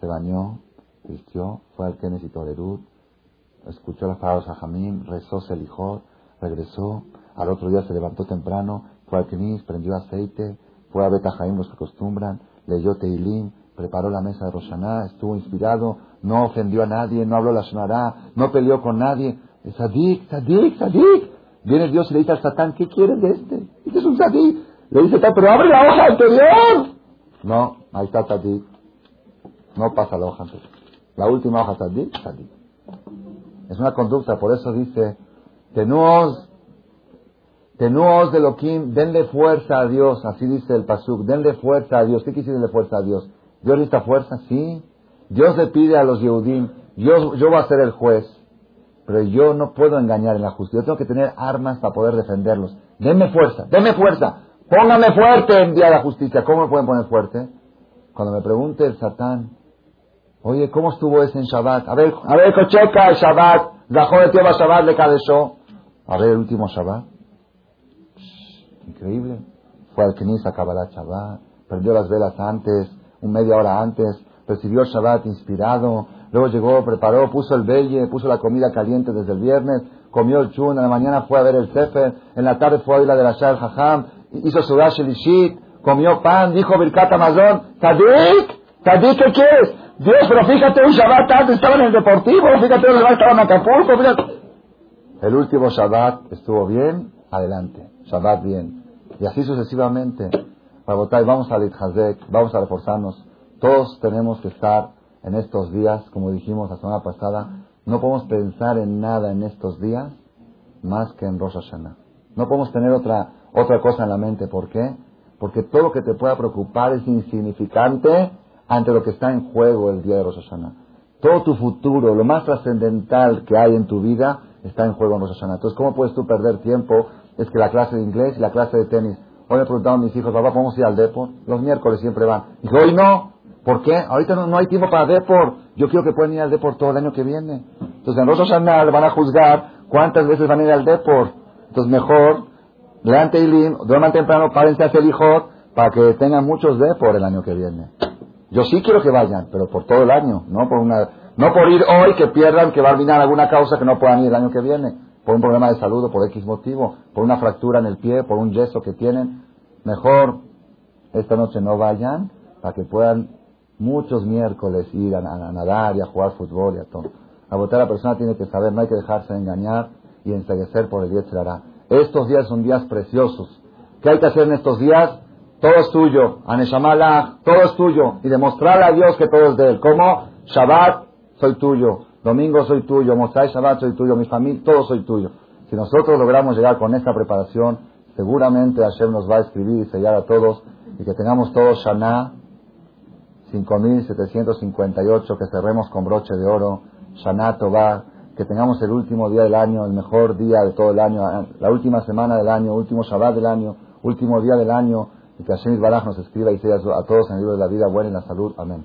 se bañó, vistió, fue al Kenes y Torerut, escuchó las palabras de Jamín, rezó Selijot, regresó, al otro día se levantó temprano, fue al Kenis, prendió aceite, fue a Betajaim, los que acostumbran, leyó Teilim, preparó la mesa de Roshaná, estuvo inspirado, no ofendió a nadie, no habló la Shonará, no peleó con nadie. Sadik, Sadik, Sadik. Viene Dios y le dice al Satán, ¿qué quieres de este? Este es un Sadik. Le dice, pero abre la hoja anterior. No, ahí está Sadik. No pasa la hoja anterior. La última hoja Sadik, Sadik. Es una conducta, por eso dice, tenuos, tenuos de Loquim, denle fuerza a Dios, así dice el Pasuk, denle fuerza a Dios. ¿Qué quiere decir fuerza a Dios? ¿Dios necesita fuerza? Sí. Dios le pide a los Yehudim, yo, yo voy a ser el juez, pero yo no puedo engañar en la justicia. Yo tengo que tener armas para poder defenderlos. Denme fuerza, denme fuerza. Póngame fuerte en día de la justicia. ¿Cómo me pueden poner fuerte? Cuando me pregunte el Satán, oye, ¿cómo estuvo ese en Shabbat? A ver, a ver, cocheca el Shabbat. Zahó de Teba Shabbat le cadechó. A ver, el último Shabbat. Increíble. Fue al Kenisa Kabbalah Shabbat. Prendió las velas antes, media hora antes recibió el Shabbat inspirado, luego llegó, preparó, puso el belle, puso la comida caliente desde el viernes, comió el chun, en la mañana fue a ver el Sefer, en la tarde fue a ir la de la Shah Jajam, hizo su el comió pan, dijo Birkat Amazon, Tadik, Tadik, ¿qué quieres? Dios, pero fíjate, un Shabbat antes estaba en el Deportivo, fíjate, un estaba en Acapulco, fíjate. El último Shabbat estuvo bien, adelante, Shabbat bien. Y así sucesivamente. Vamos a Hazek, vamos a reforzarnos. Todos tenemos que estar en estos días, como dijimos la semana pasada, no podemos pensar en nada en estos días más que en Rosh Hashanah. No podemos tener otra, otra cosa en la mente. ¿Por qué? Porque todo lo que te pueda preocupar es insignificante ante lo que está en juego el día de Rosh Hashanah. Todo tu futuro, lo más trascendental que hay en tu vida, está en juego en Rosh Hashanah. Entonces, ¿cómo puedes tú perder tiempo? Es que la clase de inglés y la clase de tenis. Hoy me preguntaron mis hijos, papá, ¿podemos ir al depo? Los miércoles siempre van. Y hoy no. ¿Por qué? Ahorita no, hay tiempo para Deport. Yo quiero que puedan ir al Deport todo el año que viene. Entonces en Rosh Hashanah van a juzgar cuántas veces van a ir al Deport. Entonces mejor, lean Teilim, duerman temprano, párense a hijos para que tengan muchos Deport el año que viene. Yo sí quiero que vayan, pero por todo el año, no por una, no por ir hoy que pierdan, que va a arruinar alguna causa que no puedan ir el año que viene, por un problema de salud o por X motivo, por una fractura en el pie, por un yeso que tienen. Mejor esta noche no vayan para que puedan muchos miércoles ir a, nadar y a jugar fútbol y a todo. A votar la persona tiene que saber, no hay que dejarse engañar y enseguecer por el hará. Estos días son días preciosos. ¿Qué hay que hacer en estos días? Todo es tuyo. Aneshamalach, todo es tuyo. Y demostrarle a Dios que todo es de Él. ¿Cómo? Shabbat, soy tuyo. Domingo, soy tuyo. Mosai, Shabbat, soy tuyo. Mi familia, todo soy tuyo. Si nosotros logramos llegar con esta preparación, seguramente Hashem nos va a escribir y sellar a todos y que tengamos todos Shana 5758, que cerremos con broche de oro, Shana Tová, que tengamos el último día del año, el mejor día de todo el año, la última semana del año, último Shabbat del año, último día del año, y que Hashem Baraj nos escriba y sea a todos en el libro de la vida buena y la salud. Amén.